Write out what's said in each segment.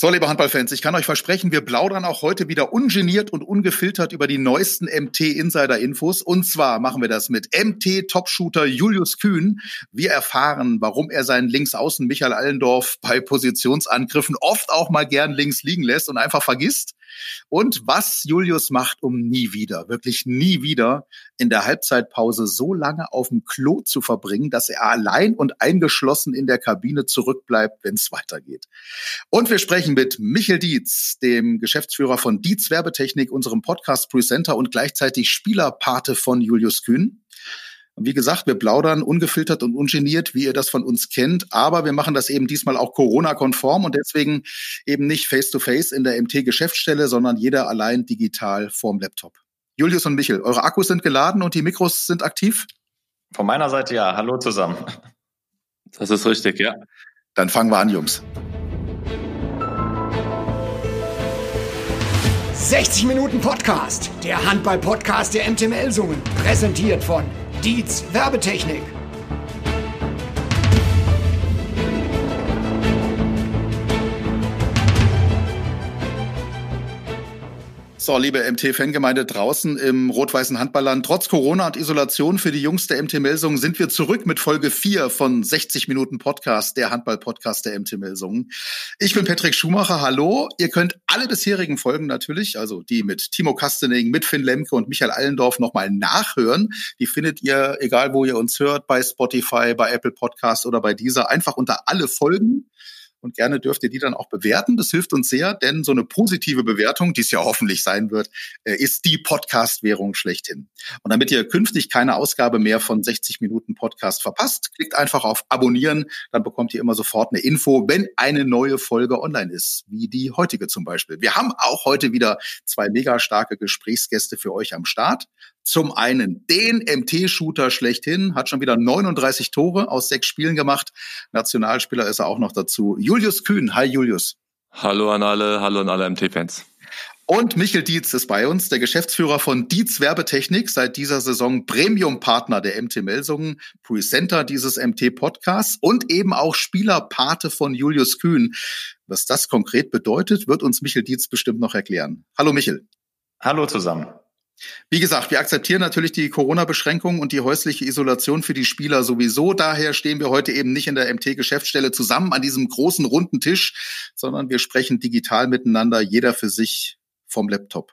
So, liebe Handballfans, ich kann euch versprechen, wir plaudern auch heute wieder ungeniert und ungefiltert über die neuesten MT-Insider-Infos. Und zwar machen wir das mit MT-Topshooter Julius Kühn. Wir erfahren, warum er seinen Linksaußen Michael Allendorf bei Positionsangriffen oft auch mal gern links liegen lässt und einfach vergisst. Und was Julius macht, um nie wieder, wirklich nie wieder in der Halbzeitpause so lange auf dem Klo zu verbringen, dass er allein und eingeschlossen in der Kabine zurückbleibt, wenn es weitergeht. Und wir sprechen mit Michael Dietz, dem Geschäftsführer von Dietz Werbetechnik, unserem Podcast-Presenter und gleichzeitig Spielerpate von Julius Kühn. Wie gesagt, wir plaudern ungefiltert und ungeniert, wie ihr das von uns kennt, aber wir machen das eben diesmal auch Corona-konform und deswegen eben nicht face-to-face -face in der MT-Geschäftsstelle, sondern jeder allein digital vorm Laptop. Julius und Michel, eure Akkus sind geladen und die Mikros sind aktiv? Von meiner Seite ja. Hallo zusammen. Das ist richtig, ja. Dann fangen wir an, Jungs. 60 Minuten Podcast, der Handball-Podcast der MTML Sungen, präsentiert von Dietz Werbetechnik. So, liebe MT-Fangemeinde draußen im rot-weißen Handballland. Trotz Corona und Isolation für die Jungs der MT-Melsungen sind wir zurück mit Folge 4 von 60 Minuten Podcast, der Handball-Podcast der MT-Melsungen. Ich bin Patrick Schumacher, hallo. Ihr könnt alle bisherigen Folgen natürlich, also die mit Timo Kastening, mit Finn Lemke und Michael Allendorf nochmal nachhören. Die findet ihr, egal wo ihr uns hört, bei Spotify, bei Apple Podcasts oder bei dieser, einfach unter alle Folgen und gerne dürft ihr die dann auch bewerten. Das hilft uns sehr, denn so eine positive Bewertung, die es ja hoffentlich sein wird, äh, ist die Podcast-Währung schlechthin. Und damit ihr künftig keine Ausgabe mehr von 60 Minuten Podcast verpasst, klickt einfach auf Abonnieren, dann bekommt ihr immer sofort eine Info, wenn eine neue Folge online ist, wie die heutige zum Beispiel. Wir haben auch heute wieder zwei mega starke Gesprächsgäste für euch am Start. Zum einen den MT-Shooter schlechthin, hat schon wieder 39 Tore aus sechs Spielen gemacht. Nationalspieler ist er auch noch dazu. Julius Kühn. Hi Julius. Hallo an alle, hallo an alle MT-Fans. Und Michel Dietz ist bei uns, der Geschäftsführer von Dietz Werbetechnik, seit dieser Saison Premium-Partner der MT Melsungen, Presenter dieses MT-Podcasts und eben auch Spielerpate von Julius Kühn. Was das konkret bedeutet, wird uns Michel Dietz bestimmt noch erklären. Hallo Michel. Hallo zusammen. Wie gesagt, wir akzeptieren natürlich die Corona-Beschränkungen und die häusliche Isolation für die Spieler sowieso. Daher stehen wir heute eben nicht in der MT-Geschäftsstelle zusammen an diesem großen runden Tisch, sondern wir sprechen digital miteinander, jeder für sich vom Laptop.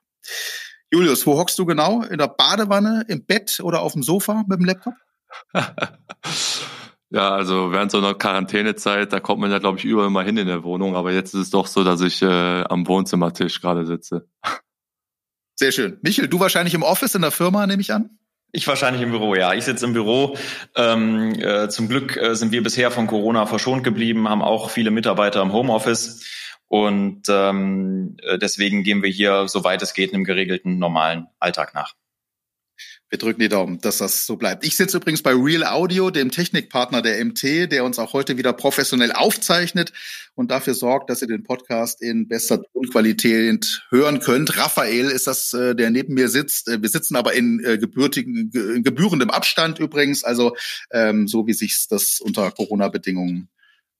Julius, wo hockst du genau? In der Badewanne, im Bett oder auf dem Sofa mit dem Laptop? ja, also während so einer Quarantänezeit, da kommt man ja, glaube ich, überall mal hin in der Wohnung. Aber jetzt ist es doch so, dass ich äh, am Wohnzimmertisch gerade sitze. Sehr schön. Michel, du wahrscheinlich im Office in der Firma, nehme ich an? Ich wahrscheinlich im Büro, ja. Ich sitze im Büro. Ähm, äh, zum Glück äh, sind wir bisher von Corona verschont geblieben, haben auch viele Mitarbeiter im Homeoffice. Und ähm, äh, deswegen gehen wir hier, soweit es geht, einem geregelten, normalen Alltag nach. Wir drücken die Daumen, dass das so bleibt. Ich sitze übrigens bei Real Audio, dem Technikpartner der MT, der uns auch heute wieder professionell aufzeichnet und dafür sorgt, dass ihr den Podcast in bester Tonqualität hören könnt. Raphael ist das, äh, der neben mir sitzt. Äh, wir sitzen aber in, äh, gebürtigen, gebührendem Abstand übrigens, also ähm, so wie sich das unter Corona-Bedingungen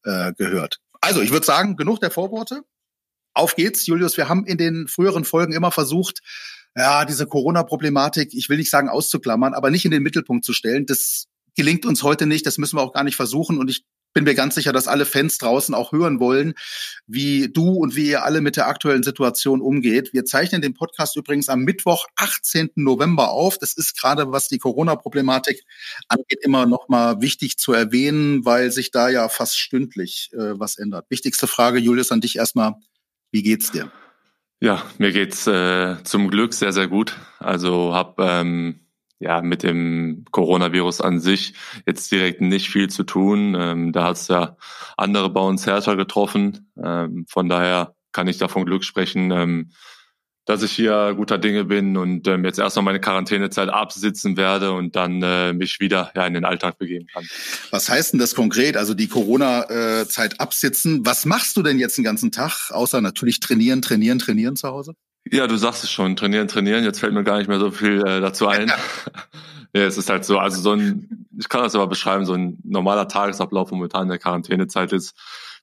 äh, gehört. Also ich würde sagen, genug der Vorworte. Auf geht's, Julius. Wir haben in den früheren Folgen immer versucht, ja, diese Corona-Problematik, ich will nicht sagen auszuklammern, aber nicht in den Mittelpunkt zu stellen. Das gelingt uns heute nicht, das müssen wir auch gar nicht versuchen. Und ich bin mir ganz sicher, dass alle Fans draußen auch hören wollen, wie du und wie ihr alle mit der aktuellen Situation umgeht. Wir zeichnen den Podcast übrigens am Mittwoch, 18. November auf. Das ist gerade, was die Corona-Problematik angeht, immer noch mal wichtig zu erwähnen, weil sich da ja fast stündlich äh, was ändert. Wichtigste Frage, Julius, an dich erstmal. Wie geht's dir? Ja, mir geht's äh, zum Glück sehr, sehr gut. Also habe ähm, ja mit dem Coronavirus an sich jetzt direkt nicht viel zu tun. Ähm, da hat's ja andere bei uns härter getroffen. Ähm, von daher kann ich davon Glück sprechen. Ähm, dass ich hier guter Dinge bin und ähm, jetzt erstmal meine Quarantänezeit absitzen werde und dann äh, mich wieder ja, in den Alltag begeben kann. Was heißt denn das konkret? Also die Corona-Zeit absitzen. Was machst du denn jetzt den ganzen Tag, außer natürlich trainieren, trainieren, trainieren zu Hause? Ja, du sagst es schon, trainieren, trainieren. Jetzt fällt mir gar nicht mehr so viel äh, dazu ein. ja, es ist halt so, also so ein, ich kann das aber beschreiben, so ein normaler Tagesablauf momentan in der Quarantänezeit ist,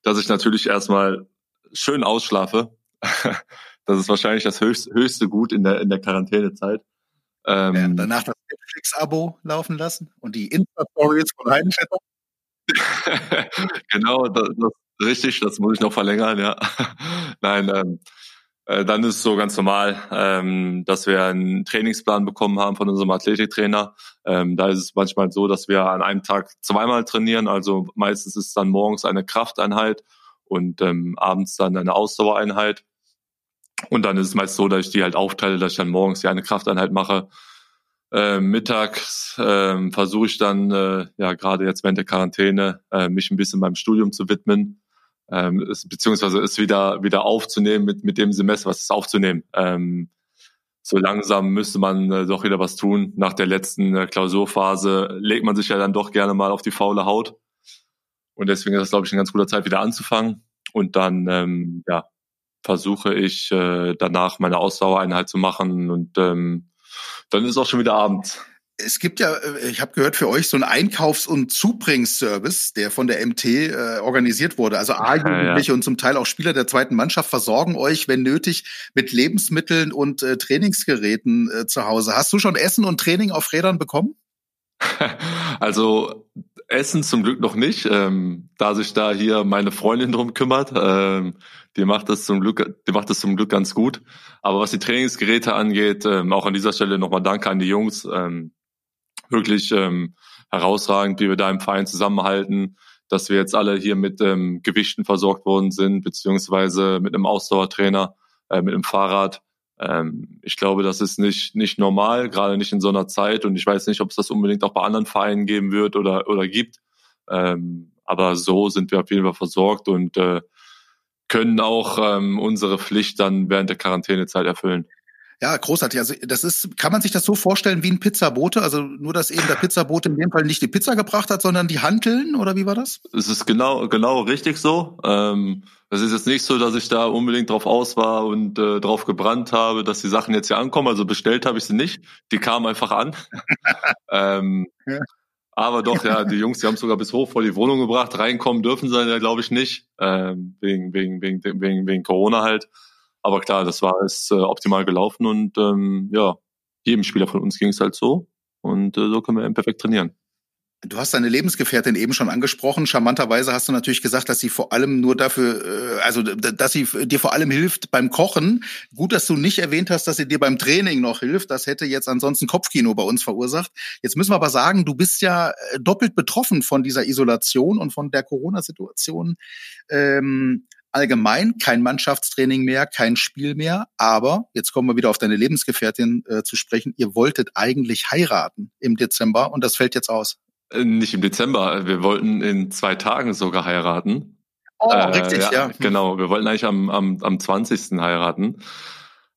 dass ich natürlich erstmal schön ausschlafe. das ist wahrscheinlich das höchste, höchste Gut in der, in der Quarantänezeit. Ähm, ja, danach das Netflix-Abo laufen lassen und die Insta-Stories von Heidenstädter. genau, das, das, richtig, das muss ich noch verlängern, ja. Nein, ähm, äh, dann ist es so ganz normal, ähm, dass wir einen Trainingsplan bekommen haben von unserem Athletiktrainer. Ähm, da ist es manchmal so, dass wir an einem Tag zweimal trainieren. Also meistens ist es dann morgens eine Krafteinheit und ähm, abends dann eine Ausdauereinheit. Und dann ist es meist so, dass ich die halt aufteile, dass ich dann morgens ja eine Krafteinheit mache. Äh, mittags äh, versuche ich dann, äh, ja gerade jetzt während der Quarantäne, äh, mich ein bisschen beim Studium zu widmen ähm, ist, beziehungsweise es wieder wieder aufzunehmen mit mit dem Semester, was ist aufzunehmen. Ähm, so langsam müsste man äh, doch wieder was tun. Nach der letzten äh, Klausurphase legt man sich ja dann doch gerne mal auf die faule Haut. Und deswegen ist das, glaube ich, ein ganz guter Zeit, wieder anzufangen. Und dann ähm, ja, versuche ich äh, danach meine Ausdauereinheit zu machen und ähm, dann ist auch schon wieder Abend es gibt ja, äh, ich habe gehört, für euch so ein Einkaufs- und Zubringservice, der von der MT äh, organisiert wurde. Also A-Jugendliche ja, ja. und zum Teil auch Spieler der zweiten Mannschaft versorgen euch, wenn nötig, mit Lebensmitteln und äh, Trainingsgeräten äh, zu Hause. Hast du schon Essen und Training auf Rädern bekommen? Also Essen zum Glück noch nicht, ähm, da sich da hier meine Freundin drum kümmert. Ähm, die macht das zum Glück, die macht das zum Glück ganz gut. Aber was die Trainingsgeräte angeht, ähm, auch an dieser Stelle nochmal Danke an die Jungs. Ähm, wirklich ähm, herausragend, wie wir da im Verein zusammenhalten, dass wir jetzt alle hier mit ähm, Gewichten versorgt worden sind, beziehungsweise mit einem Ausdauertrainer, äh, mit einem Fahrrad. Ähm, ich glaube, das ist nicht, nicht normal, gerade nicht in so einer Zeit. Und ich weiß nicht, ob es das unbedingt auch bei anderen Vereinen geben wird oder, oder gibt. Ähm, aber so sind wir auf jeden Fall versorgt und äh, können auch ähm, unsere Pflicht dann während der Quarantänezeit erfüllen. Ja, großartig. Also das ist, kann man sich das so vorstellen wie ein Pizzabote? Also nur, dass eben der Pizzabote in dem Fall nicht die Pizza gebracht hat, sondern die Hanteln oder wie war das? Es ist genau, genau richtig so. Ähm, es ist jetzt nicht so, dass ich da unbedingt drauf aus war und äh, drauf gebrannt habe, dass die Sachen jetzt hier ankommen. Also bestellt habe ich sie nicht. Die kamen einfach an. ähm, ja. Aber doch, ja, die Jungs, die haben sogar bis hoch vor die Wohnung gebracht. Reinkommen dürfen sie ja, glaube ich, nicht. Ähm, wegen, wegen, wegen, wegen, wegen Corona halt. Aber klar, das war es äh, optimal gelaufen und ähm, ja, jedem Spieler von uns ging es halt so. Und äh, so können wir perfekt trainieren. Du hast deine Lebensgefährtin eben schon angesprochen. Charmanterweise hast du natürlich gesagt, dass sie vor allem nur dafür, äh, also dass sie dir vor allem hilft beim Kochen. Gut, dass du nicht erwähnt hast, dass sie dir beim Training noch hilft. Das hätte jetzt ansonsten Kopfkino bei uns verursacht. Jetzt müssen wir aber sagen, du bist ja äh, doppelt betroffen von dieser Isolation und von der Corona-Situation. Ähm, allgemein kein Mannschaftstraining mehr, kein Spiel mehr. Aber jetzt kommen wir wieder auf deine Lebensgefährtin äh, zu sprechen. Ihr wolltet eigentlich heiraten im Dezember und das fällt jetzt aus. Äh, nicht im Dezember, wir wollten in zwei Tagen sogar heiraten. Oh, äh, richtig, ja, ja. Genau, wir wollten eigentlich am, am, am 20. heiraten.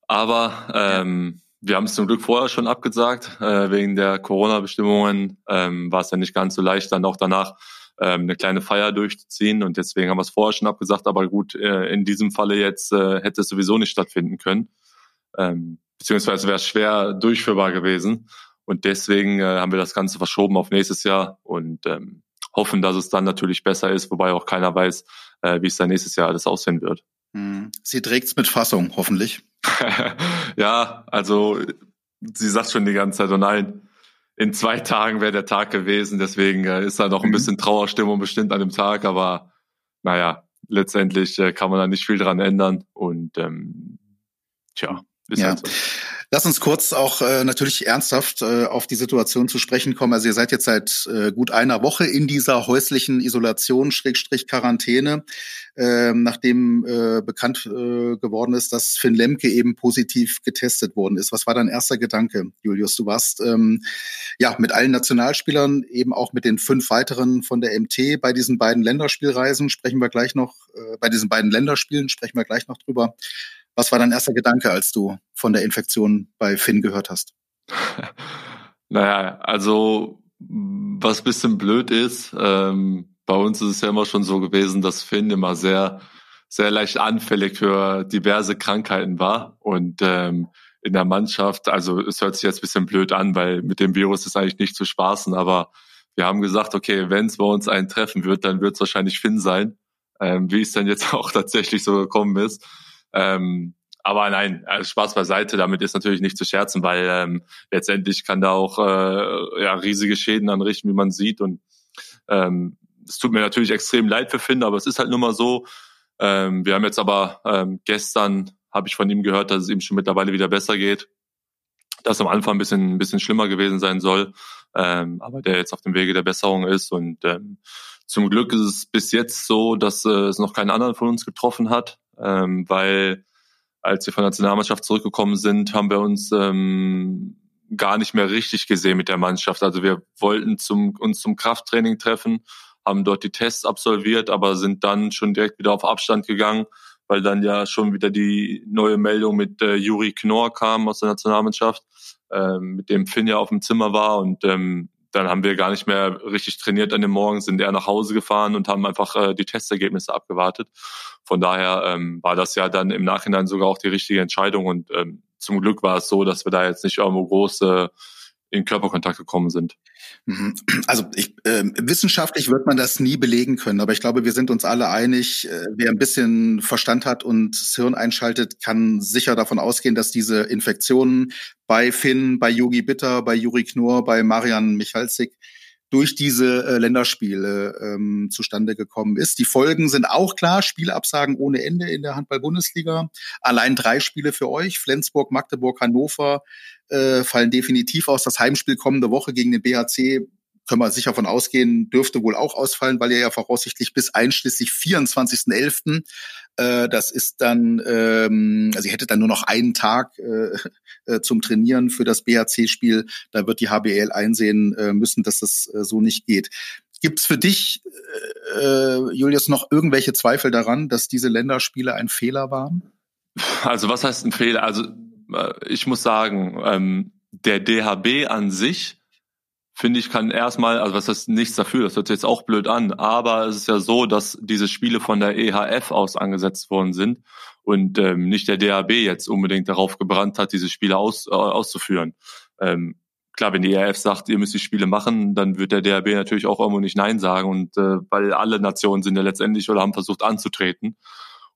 Aber ähm, wir haben es zum Glück vorher schon abgesagt. Äh, wegen der Corona-Bestimmungen ähm, war es ja nicht ganz so leicht, dann auch danach ähm, eine kleine Feier durchzuziehen. Und deswegen haben wir es vorher schon abgesagt. Aber gut, äh, in diesem Falle jetzt äh, hätte es sowieso nicht stattfinden können. Ähm, beziehungsweise wäre es schwer durchführbar gewesen. Und deswegen äh, haben wir das Ganze verschoben auf nächstes Jahr und ähm, hoffen, dass es dann natürlich besser ist, wobei auch keiner weiß, äh, wie es dann nächstes Jahr alles aussehen wird. Hm. Sie trägt's mit Fassung, hoffentlich. ja, also sie sagt schon die ganze Zeit, oh nein, in zwei Tagen wäre der Tag gewesen. Deswegen äh, ist da noch ein mhm. bisschen Trauerstimmung bestimmt an dem Tag. Aber naja, letztendlich äh, kann man da nicht viel dran ändern. Und ähm, tja, ist ja. halt so. Lass uns kurz auch äh, natürlich ernsthaft äh, auf die Situation zu sprechen kommen. Also ihr seid jetzt seit äh, gut einer Woche in dieser häuslichen Isolation, Schrägstrich Quarantäne, äh, nachdem äh, bekannt äh, geworden ist, dass Finn Lemke eben positiv getestet worden ist. Was war dein erster Gedanke, Julius? Du warst ähm, ja mit allen Nationalspielern, eben auch mit den fünf weiteren von der MT bei diesen beiden Länderspielreisen sprechen wir gleich noch, äh, bei diesen beiden Länderspielen sprechen wir gleich noch drüber. Was war dein erster Gedanke, als du von der Infektion bei Finn gehört hast? naja, also was bisschen blöd ist, ähm, bei uns ist es ja immer schon so gewesen, dass Finn immer sehr, sehr leicht anfällig für diverse Krankheiten war. Und ähm, in der Mannschaft, also es hört sich jetzt bisschen blöd an, weil mit dem Virus ist eigentlich nicht zu spaßen, aber wir haben gesagt, okay, wenn es bei uns einen treffen wird, dann wird es wahrscheinlich Finn sein. ähm, wie es dann jetzt auch tatsächlich so gekommen ist. Ähm, aber nein, also Spaß beiseite, damit ist natürlich nicht zu scherzen, weil ähm, letztendlich kann da auch äh, ja, riesige Schäden anrichten, wie man sieht. Und ähm, es tut mir natürlich extrem leid für Finn, aber es ist halt nun mal so. Ähm, wir haben jetzt aber ähm, gestern, habe ich von ihm gehört, dass es ihm schon mittlerweile wieder besser geht. Dass am Anfang ein bisschen, ein bisschen schlimmer gewesen sein soll, ähm, aber der jetzt auf dem Wege der Besserung ist. Und ähm, zum Glück ist es bis jetzt so, dass äh, es noch keinen anderen von uns getroffen hat, ähm, weil als wir von der Nationalmannschaft zurückgekommen sind, haben wir uns ähm, gar nicht mehr richtig gesehen mit der Mannschaft. Also wir wollten zum, uns zum Krafttraining treffen, haben dort die Tests absolviert, aber sind dann schon direkt wieder auf Abstand gegangen, weil dann ja schon wieder die neue Meldung mit äh, Juri Knorr kam aus der Nationalmannschaft, äh, mit dem Finn ja auf dem Zimmer war und ähm, dann haben wir gar nicht mehr richtig trainiert an dem Morgen, sind eher nach Hause gefahren und haben einfach äh, die Testergebnisse abgewartet. Von daher ähm, war das ja dann im Nachhinein sogar auch die richtige Entscheidung und ähm, zum Glück war es so, dass wir da jetzt nicht irgendwo große in Körperkontakt gekommen sind. Mhm. Also ich, äh, wissenschaftlich wird man das nie belegen können, aber ich glaube, wir sind uns alle einig, äh, wer ein bisschen Verstand hat und das Hirn einschaltet, kann sicher davon ausgehen, dass diese Infektionen bei Finn, bei Yogi Bitter, bei Juri Knorr, bei Marian Michalsik durch diese äh, Länderspiele ähm, zustande gekommen ist. Die Folgen sind auch klar. Spielabsagen ohne Ende in der Handball-Bundesliga. Allein drei Spiele für euch. Flensburg, Magdeburg, Hannover äh, fallen definitiv aus. Das Heimspiel kommende Woche gegen den BHC können wir sicher von ausgehen, dürfte wohl auch ausfallen, weil ihr ja voraussichtlich bis einschließlich 24.11. Äh, das ist dann, ähm, also ihr hättet dann nur noch einen Tag äh, äh zum Trainieren für das BHC-Spiel. Da wird die HBL einsehen äh, müssen, dass das äh, so nicht geht. Gibt es für dich, äh, äh, Julius, noch irgendwelche Zweifel daran, dass diese Länderspiele ein Fehler waren? Also was heißt ein Fehler? Also äh, ich muss sagen, ähm, der DHB an sich finde ich, kann erstmal, also was heißt nichts dafür, das hört sich jetzt auch blöd an, aber es ist ja so, dass diese Spiele von der EHF aus angesetzt worden sind und ähm, nicht der DHB jetzt unbedingt darauf gebrannt hat, diese Spiele aus, äh, auszuführen. Ähm, klar, wenn die EHF sagt, ihr müsst die Spiele machen, dann wird der DHB natürlich auch irgendwo nicht Nein sagen und äh, weil alle Nationen sind ja letztendlich oder haben versucht anzutreten.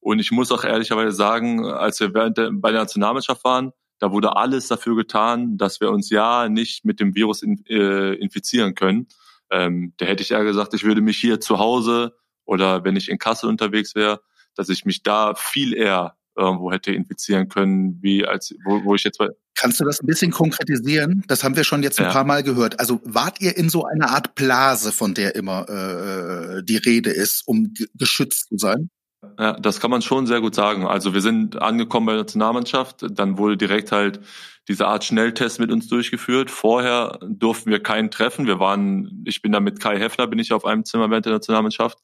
Und ich muss auch ehrlicherweise sagen, als wir während der, bei der Nationalmannschaft waren, da wurde alles dafür getan, dass wir uns ja nicht mit dem Virus in, äh, infizieren können. Ähm, da hätte ich eher gesagt, ich würde mich hier zu Hause oder wenn ich in Kassel unterwegs wäre, dass ich mich da viel eher irgendwo hätte infizieren können, wie als wo, wo ich jetzt Kannst du das ein bisschen konkretisieren? Das haben wir schon jetzt ein ja. paar Mal gehört. Also wart ihr in so einer Art Blase, von der immer äh, die Rede ist, um geschützt zu sein? Ja, das kann man schon sehr gut sagen. Also wir sind angekommen bei der Nationalmannschaft, dann wurde direkt halt diese Art Schnelltest mit uns durchgeführt. Vorher durften wir keinen treffen. Wir waren, ich bin da mit Kai Heffner, bin ich auf einem Zimmer während der Nationalmannschaft.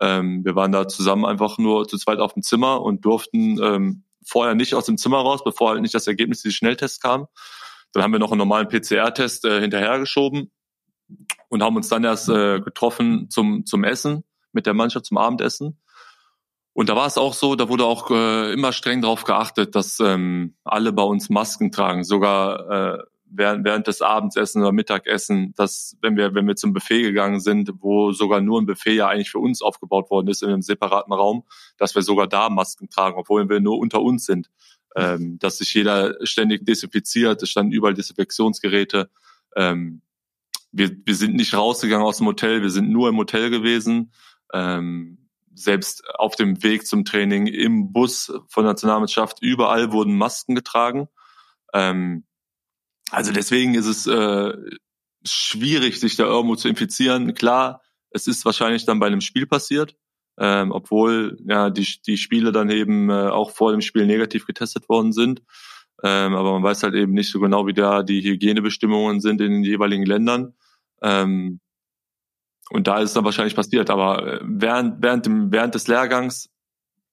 Ähm, wir waren da zusammen einfach nur zu zweit auf dem Zimmer und durften ähm, vorher nicht aus dem Zimmer raus, bevor halt nicht das Ergebnis dieses Schnelltests kam. Dann haben wir noch einen normalen PCR-Test äh, hinterhergeschoben und haben uns dann erst äh, getroffen zum, zum Essen mit der Mannschaft, zum Abendessen. Und da war es auch so, da wurde auch äh, immer streng darauf geachtet, dass ähm, alle bei uns Masken tragen, sogar äh, während, während des Abendsessen oder Mittagessen, dass wenn wir wenn wir zum Buffet gegangen sind, wo sogar nur ein Buffet ja eigentlich für uns aufgebaut worden ist in einem separaten Raum, dass wir sogar da Masken tragen, obwohl wir nur unter uns sind, ähm, dass sich jeder ständig desinfiziert, es standen überall Desinfektionsgeräte. Ähm, wir, wir sind nicht rausgegangen aus dem Hotel, wir sind nur im Hotel gewesen. Ähm, selbst auf dem Weg zum Training, im Bus von der Nationalmannschaft, überall wurden Masken getragen. Ähm, also deswegen ist es äh, schwierig, sich da irgendwo zu infizieren. Klar, es ist wahrscheinlich dann bei einem Spiel passiert, ähm, obwohl ja die, die Spiele dann eben äh, auch vor dem Spiel negativ getestet worden sind. Ähm, aber man weiß halt eben nicht so genau, wie da die Hygienebestimmungen sind in den jeweiligen Ländern. Ähm, und da ist es dann wahrscheinlich passiert. Aber äh, während, während, dem, während des Lehrgangs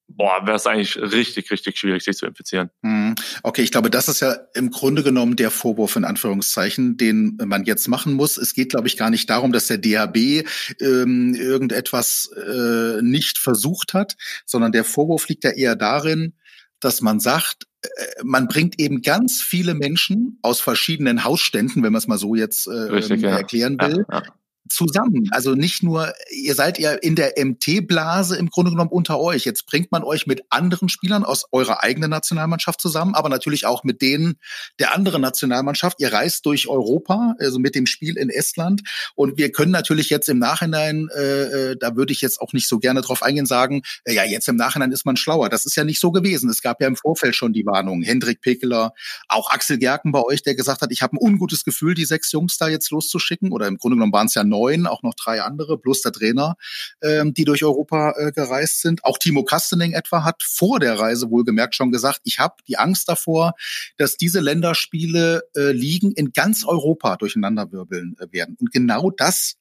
boah, wäre es eigentlich richtig, richtig schwierig, sich zu infizieren. Mhm. Okay, ich glaube, das ist ja im Grunde genommen der Vorwurf in Anführungszeichen, den man jetzt machen muss. Es geht, glaube ich, gar nicht darum, dass der DHB ähm, irgendetwas äh, nicht versucht hat, sondern der Vorwurf liegt ja eher darin, dass man sagt, äh, man bringt eben ganz viele Menschen aus verschiedenen Hausständen, wenn man es mal so jetzt äh, Richtig, ja. erklären will, ja, ja zusammen. Also nicht nur, ihr seid ja in der MT-Blase im Grunde genommen unter euch. Jetzt bringt man euch mit anderen Spielern aus eurer eigenen Nationalmannschaft zusammen, aber natürlich auch mit denen der anderen Nationalmannschaft. Ihr reist durch Europa, also mit dem Spiel in Estland. Und wir können natürlich jetzt im Nachhinein, äh, äh da würde ich jetzt auch nicht so gerne drauf eingehen, sagen, äh, ja, jetzt im Nachhinein ist man schlauer. Das ist ja nicht so gewesen. Es gab ja im Vorfeld schon die Warnung. Hendrik Pekeler, auch Axel Gerken bei euch, der gesagt hat, ich habe ein ungutes Gefühl, die sechs Jungs da jetzt loszuschicken. Oder im Grunde genommen waren es ja neun, auch noch drei andere, plus der Trainer, ähm, die durch Europa äh, gereist sind. Auch Timo Kastening etwa hat vor der Reise wohlgemerkt schon gesagt, ich habe die Angst davor, dass diese Länderspiele äh, liegen in ganz Europa durcheinanderwirbeln äh, werden. Und genau das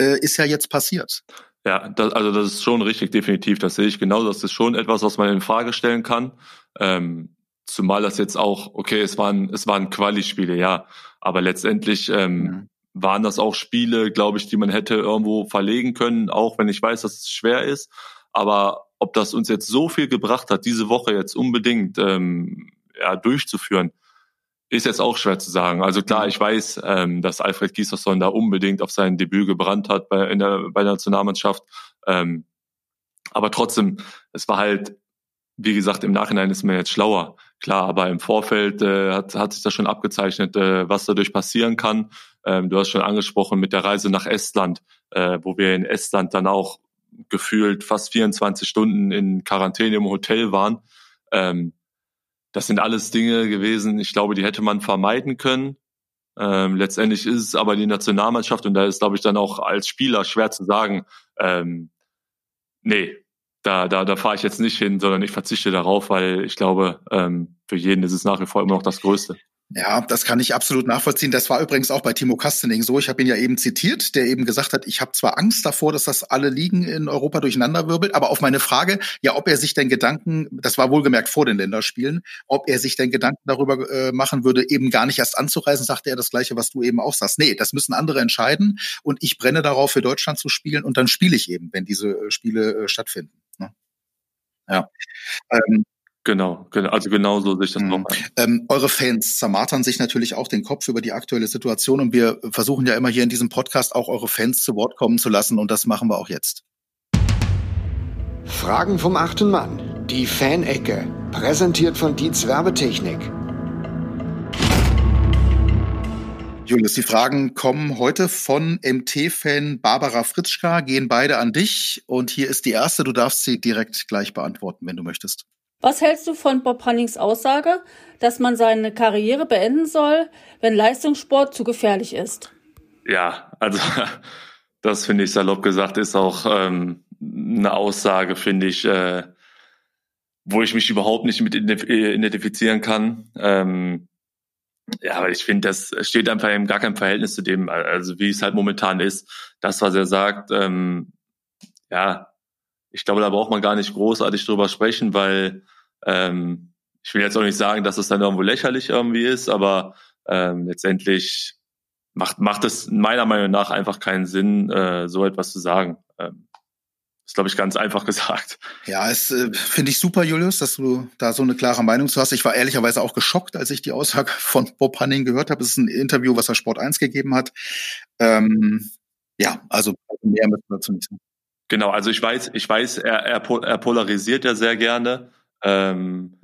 äh, ist ja jetzt passiert. Ja, das, also das ist schon richtig, definitiv. Das sehe ich genau. Das ist schon etwas, was man in Frage stellen kann. Ähm, zumal das jetzt auch, okay, es waren, es waren Quali-Spiele, ja. Aber letztendlich ähm. Waren das auch Spiele, glaube ich, die man hätte irgendwo verlegen können, auch wenn ich weiß, dass es schwer ist. Aber ob das uns jetzt so viel gebracht hat, diese Woche jetzt unbedingt ähm, ja, durchzuführen, ist jetzt auch schwer zu sagen. Also klar, mhm. ich weiß, ähm, dass Alfred Gieslerson da unbedingt auf sein Debüt gebrannt hat bei, in der, bei der Nationalmannschaft. Ähm, aber trotzdem, es war halt, wie gesagt, im Nachhinein ist man jetzt schlauer. Klar, aber im Vorfeld äh, hat, hat sich das schon abgezeichnet, äh, was dadurch passieren kann. Ähm, du hast schon angesprochen mit der Reise nach Estland, äh, wo wir in Estland dann auch gefühlt fast 24 Stunden in Quarantäne im Hotel waren. Ähm, das sind alles Dinge gewesen, ich glaube, die hätte man vermeiden können. Ähm, letztendlich ist es aber die Nationalmannschaft und da ist, glaube ich, dann auch als Spieler schwer zu sagen, ähm, nee, da, da, da fahre ich jetzt nicht hin, sondern ich verzichte darauf, weil ich glaube, ähm, für jeden ist es nach wie vor immer noch das Größte. Ja, das kann ich absolut nachvollziehen. Das war übrigens auch bei Timo Kastening so. Ich habe ihn ja eben zitiert, der eben gesagt hat, ich habe zwar Angst davor, dass das alle Ligen in Europa durcheinanderwirbelt, aber auf meine Frage, ja, ob er sich denn Gedanken, das war wohlgemerkt vor den Länderspielen, ob er sich denn Gedanken darüber äh, machen würde, eben gar nicht erst anzureisen, sagte er das Gleiche, was du eben auch sagst. Nee, das müssen andere entscheiden und ich brenne darauf, für Deutschland zu spielen und dann spiele ich eben, wenn diese äh, Spiele äh, stattfinden. Ne? Ja. Ähm, Genau, genau, also genau so sehe ich das mhm. auch. Ähm, eure Fans zermartern sich natürlich auch den Kopf über die aktuelle Situation und wir versuchen ja immer hier in diesem Podcast auch eure Fans zu Wort kommen zu lassen und das machen wir auch jetzt. Fragen vom achten Mann. Die Fanecke. Präsentiert von Dietz Werbetechnik. Julius, die Fragen kommen heute von MT-Fan Barbara Fritschka, gehen beide an dich und hier ist die erste. Du darfst sie direkt gleich beantworten, wenn du möchtest. Was hältst du von Bob Hannings Aussage, dass man seine Karriere beenden soll, wenn Leistungssport zu gefährlich ist? Ja, also das finde ich salopp gesagt, ist auch ähm, eine Aussage, finde ich, äh, wo ich mich überhaupt nicht mit identifizieren kann. Ähm, ja, aber ich finde, das steht einfach in gar keinem Verhältnis zu dem, also wie es halt momentan ist. Das, was er sagt, ähm, ja, ich glaube, da braucht man gar nicht großartig drüber sprechen, weil ähm, ich will jetzt auch nicht sagen, dass es dann irgendwo lächerlich irgendwie ist, aber ähm, letztendlich macht, macht es meiner Meinung nach einfach keinen Sinn, äh, so etwas zu sagen. Ähm, ist, glaube ich, ganz einfach gesagt. Ja, es äh, finde ich super, Julius, dass du da so eine klare Meinung zu hast. Ich war ehrlicherweise auch geschockt, als ich die Aussage von Bob Hanning gehört habe. Es ist ein Interview, was er Sport 1 gegeben hat. Ähm, ja, also mehr müssen wir dazu nicht sagen. Genau, also ich weiß, ich weiß, er, er, er polarisiert ja sehr gerne. Ähm,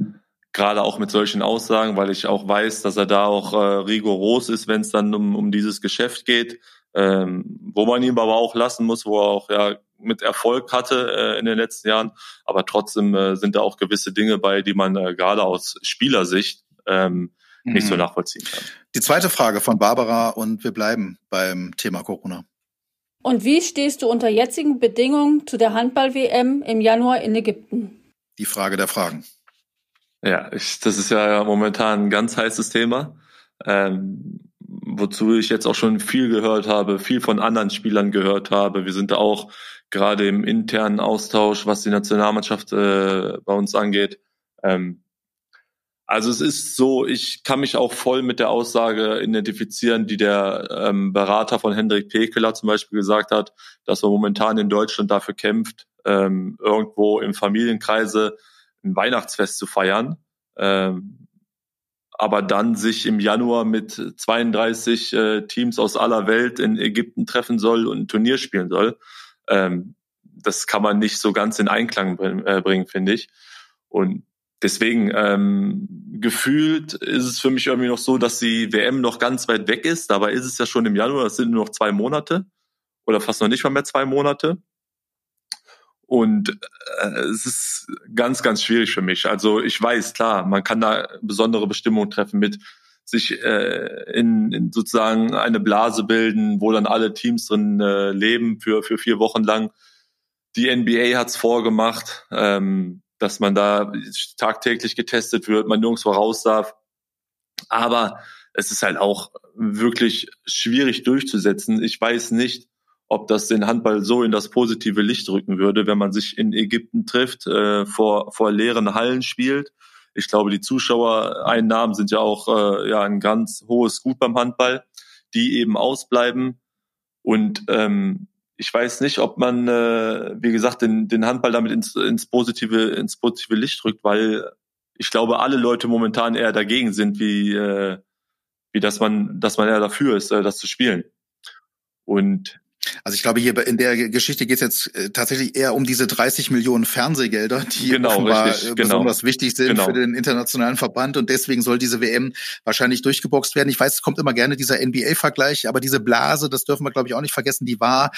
Gerade auch mit solchen Aussagen, weil ich auch weiß, dass er da auch äh, rigoros ist, wenn es dann um, um dieses Geschäft geht, ähm, wo man ihm aber auch lassen muss, wo er auch ja mit Erfolg hatte äh, in den letzten Jahren. Aber trotzdem äh, sind da auch gewisse Dinge bei, die man äh, gerade aus Spielersicht ähm, mhm. nicht so mhm. nachvollziehen kann. Die zweite Frage von Barbara und wir bleiben beim Thema Corona. Und wie stehst du unter jetzigen Bedingungen zu der Handball-WM im Januar in Ägypten? Die Frage der Fragen. Ja, ich, das ist ja momentan ein ganz heißes Thema, ähm, wozu ich jetzt auch schon viel gehört habe, viel von anderen Spielern gehört habe. Wir sind da auch gerade im internen Austausch, was die Nationalmannschaft äh, bei uns angeht. Ähm, also es ist so, ich kann mich auch voll mit der Aussage identifizieren, die der ähm, Berater von Hendrik Pekeler zum Beispiel gesagt hat, dass man momentan in Deutschland dafür kämpft, ähm, irgendwo im Familienkreise ein Weihnachtsfest zu feiern. Ähm, aber dann sich im Januar mit 32 äh, Teams aus aller Welt in Ägypten treffen soll und ein Turnier spielen soll. Ähm, das kann man nicht so ganz in Einklang bringen, äh, bringen finde ich. Und deswegen ähm, gefühlt ist es für mich irgendwie noch so, dass die WM noch ganz weit weg ist. Dabei ist es ja schon im Januar, das sind nur noch zwei Monate oder fast noch nicht mal mehr zwei Monate. Und äh, es ist ganz, ganz schwierig für mich. Also ich weiß, klar, man kann da besondere Bestimmungen treffen mit sich äh, in, in sozusagen eine Blase bilden, wo dann alle Teams drin äh, leben für, für vier Wochen lang. Die NBA hat's vorgemacht, ähm, dass man da tagtäglich getestet wird, man nirgendwo raus darf. Aber es ist halt auch wirklich schwierig durchzusetzen. Ich weiß nicht, ob das den Handball so in das positive Licht rücken würde, wenn man sich in Ägypten trifft, äh, vor, vor leeren Hallen spielt. Ich glaube, die Zuschauereinnahmen sind ja auch äh, ja ein ganz hohes Gut beim Handball, die eben ausbleiben. Und ähm, ich weiß nicht, ob man, äh, wie gesagt, den, den Handball damit ins, ins positive ins positive Licht rückt, weil ich glaube, alle Leute momentan eher dagegen sind, wie äh, wie dass man dass man eher dafür ist, äh, das zu spielen. Und also ich glaube, hier in der Geschichte geht es jetzt äh, tatsächlich eher um diese 30 Millionen Fernsehgelder, die genau, offenbar richtig, äh, genau. besonders wichtig sind genau. für den internationalen Verband und deswegen soll diese WM wahrscheinlich durchgeboxt werden. Ich weiß, es kommt immer gerne dieser NBA-Vergleich, aber diese Blase, das dürfen wir glaube ich auch nicht vergessen, die war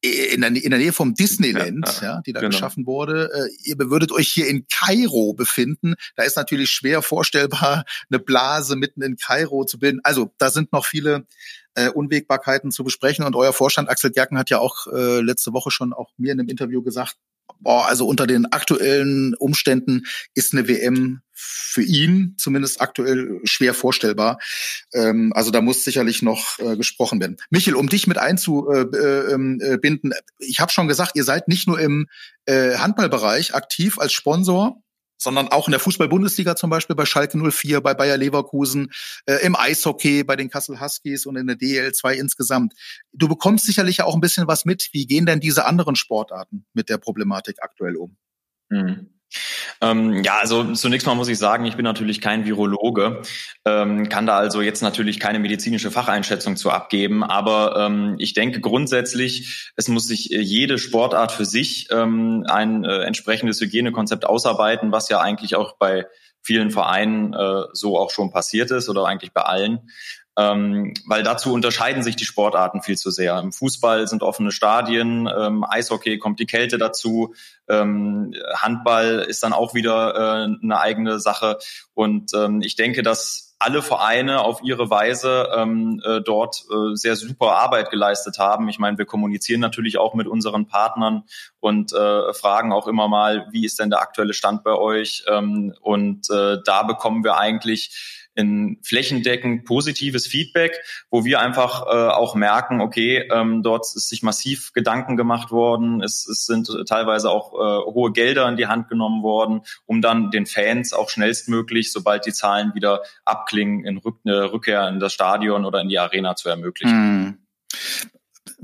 in der, in der Nähe vom Disneyland, ja, ja die da genau. geschaffen wurde. Äh, ihr würdet euch hier in Kairo befinden. Da ist natürlich schwer vorstellbar, eine Blase mitten in Kairo zu bilden. Also da sind noch viele äh, Unwägbarkeiten zu besprechen. Und euer Vorstand Axel Gerken hat ja auch äh, letzte Woche schon auch mir in einem Interview gesagt, boah, also unter den aktuellen Umständen ist eine WM für ihn zumindest aktuell schwer vorstellbar. Ähm, also da muss sicherlich noch äh, gesprochen werden. Michel, um dich mit einzubinden, äh, äh, ähm, ich habe schon gesagt, ihr seid nicht nur im äh, Handballbereich aktiv als Sponsor, sondern auch in der Fußball-Bundesliga zum Beispiel bei Schalke 04, bei Bayer Leverkusen, äh, im Eishockey bei den Kassel Huskies und in der DL2 insgesamt. Du bekommst sicherlich auch ein bisschen was mit. Wie gehen denn diese anderen Sportarten mit der Problematik aktuell um? Mhm. Ähm, ja, also zunächst mal muss ich sagen, ich bin natürlich kein Virologe, ähm, kann da also jetzt natürlich keine medizinische Facheinschätzung zu abgeben, aber ähm, ich denke grundsätzlich, es muss sich äh, jede Sportart für sich ähm, ein äh, entsprechendes Hygienekonzept ausarbeiten, was ja eigentlich auch bei vielen Vereinen äh, so auch schon passiert ist oder eigentlich bei allen ähm, weil dazu unterscheiden sich die Sportarten viel zu sehr. Im Fußball sind offene Stadien, ähm, Eishockey kommt die Kälte dazu, ähm, Handball ist dann auch wieder äh, eine eigene Sache. Und ähm, ich denke, dass alle Vereine auf ihre Weise ähm, äh, dort äh, sehr super Arbeit geleistet haben. Ich meine, wir kommunizieren natürlich auch mit unseren Partnern und äh, fragen auch immer mal, wie ist denn der aktuelle Stand bei euch? Ähm, und äh, da bekommen wir eigentlich in flächendeckend positives Feedback, wo wir einfach äh, auch merken, okay, ähm, dort ist sich massiv Gedanken gemacht worden, es, es sind teilweise auch äh, hohe Gelder in die Hand genommen worden, um dann den Fans auch schnellstmöglich, sobald die Zahlen wieder abklingen, in Rück eine Rückkehr in das Stadion oder in die Arena zu ermöglichen. Hm.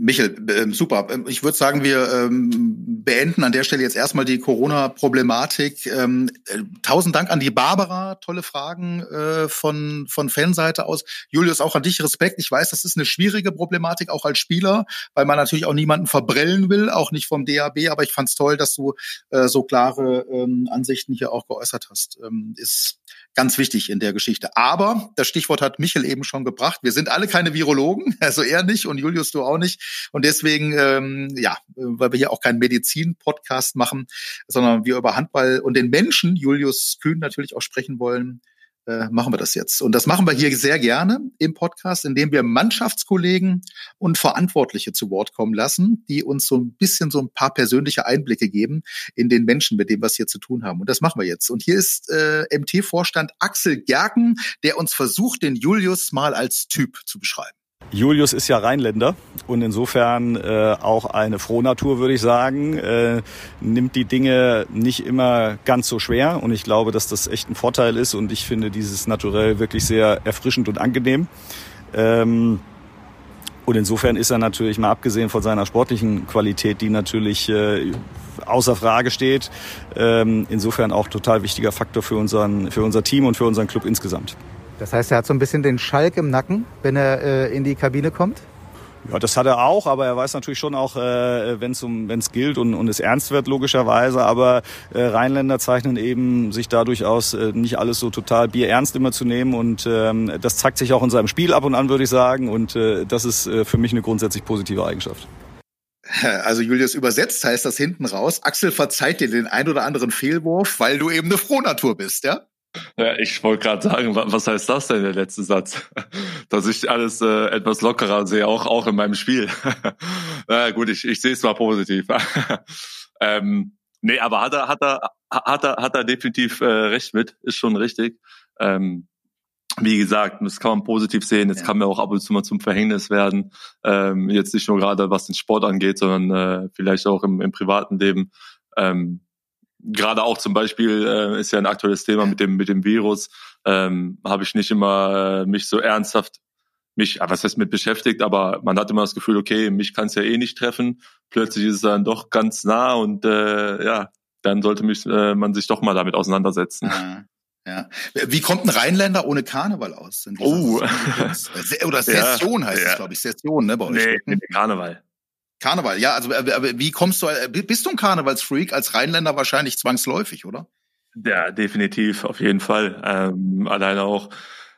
Michel, äh, super. Ähm, ich würde sagen, wir ähm, beenden an der Stelle jetzt erstmal die Corona-Problematik. Ähm, äh, tausend Dank an die Barbara, tolle Fragen äh, von, von Fanseite aus. Julius, auch an dich Respekt. Ich weiß, das ist eine schwierige Problematik, auch als Spieler, weil man natürlich auch niemanden verbrellen will, auch nicht vom DAB, aber ich fand es toll, dass du äh, so klare ähm, Ansichten hier auch geäußert hast. Ähm, ist ganz wichtig in der Geschichte. Aber das Stichwort hat Michel eben schon gebracht. Wir sind alle keine Virologen, also er nicht und Julius du auch nicht. Und deswegen, ähm, ja, weil wir hier auch keinen Medizin-Podcast machen, sondern wir über Handball und den Menschen, Julius Kühn natürlich auch sprechen wollen, äh, machen wir das jetzt. Und das machen wir hier sehr gerne im Podcast, indem wir Mannschaftskollegen und Verantwortliche zu Wort kommen lassen, die uns so ein bisschen so ein paar persönliche Einblicke geben in den Menschen, mit dem wir es hier zu tun haben. Und das machen wir jetzt. Und hier ist äh, MT-Vorstand Axel Gerken, der uns versucht, den Julius mal als Typ zu beschreiben. Julius ist ja Rheinländer und insofern äh, auch eine Frohnatur, würde ich sagen. Äh, nimmt die Dinge nicht immer ganz so schwer und ich glaube, dass das echt ein Vorteil ist und ich finde dieses Naturell wirklich sehr erfrischend und angenehm. Ähm, und insofern ist er natürlich mal abgesehen von seiner sportlichen Qualität, die natürlich äh, außer Frage steht, ähm, insofern auch total wichtiger Faktor für, unseren, für unser Team und für unseren Club insgesamt. Das heißt, er hat so ein bisschen den Schalk im Nacken, wenn er äh, in die Kabine kommt? Ja, das hat er auch, aber er weiß natürlich schon auch, äh, wenn es um, wenn's gilt und, und es ernst wird, logischerweise. Aber äh, Rheinländer zeichnen eben sich dadurch aus, äh, nicht alles so total bierernst immer zu nehmen. Und ähm, das zeigt sich auch in seinem Spiel ab und an, würde ich sagen. Und äh, das ist äh, für mich eine grundsätzlich positive Eigenschaft. Also Julius, übersetzt heißt das hinten raus, Axel verzeiht dir den ein oder anderen Fehlwurf, weil du eben eine Frohnatur bist, ja? Ja, ich wollte gerade sagen, was heißt das denn, der letzte Satz? Dass ich alles äh, etwas lockerer sehe, auch, auch in meinem Spiel. Na gut, ich, ich sehe es mal positiv. ähm, nee, aber hat er, hat er, hat er, hat er definitiv äh, recht mit, ist schon richtig. Ähm, wie gesagt, das kann man positiv sehen. Jetzt ja. kann mir auch ab und zu mal zum Verhängnis werden. Ähm, jetzt nicht nur gerade was den Sport angeht, sondern äh, vielleicht auch im, im privaten Leben. Ähm, gerade auch zum Beispiel äh, ist ja ein aktuelles Thema mit dem mit dem Virus. Ähm, Habe ich nicht immer äh, mich so ernsthaft mich, was heißt mit beschäftigt, aber man hat immer das Gefühl, okay, mich kann es ja eh nicht treffen. Plötzlich ist es dann doch ganz nah und äh, ja, dann sollte mich, äh, man sich doch mal damit auseinandersetzen. Ja. Ja. Wie kommt ein Rheinländer ohne Karneval aus? Oh. Oder Session ja, heißt ja. es, glaube ich. Session, ne, bei euch? Nee, nee Karneval. Karneval, ja, also aber wie kommst du, bist du ein Karnevalsfreak als Rheinländer wahrscheinlich zwangsläufig, oder? Ja, definitiv, auf jeden Fall. Ähm, alleine auch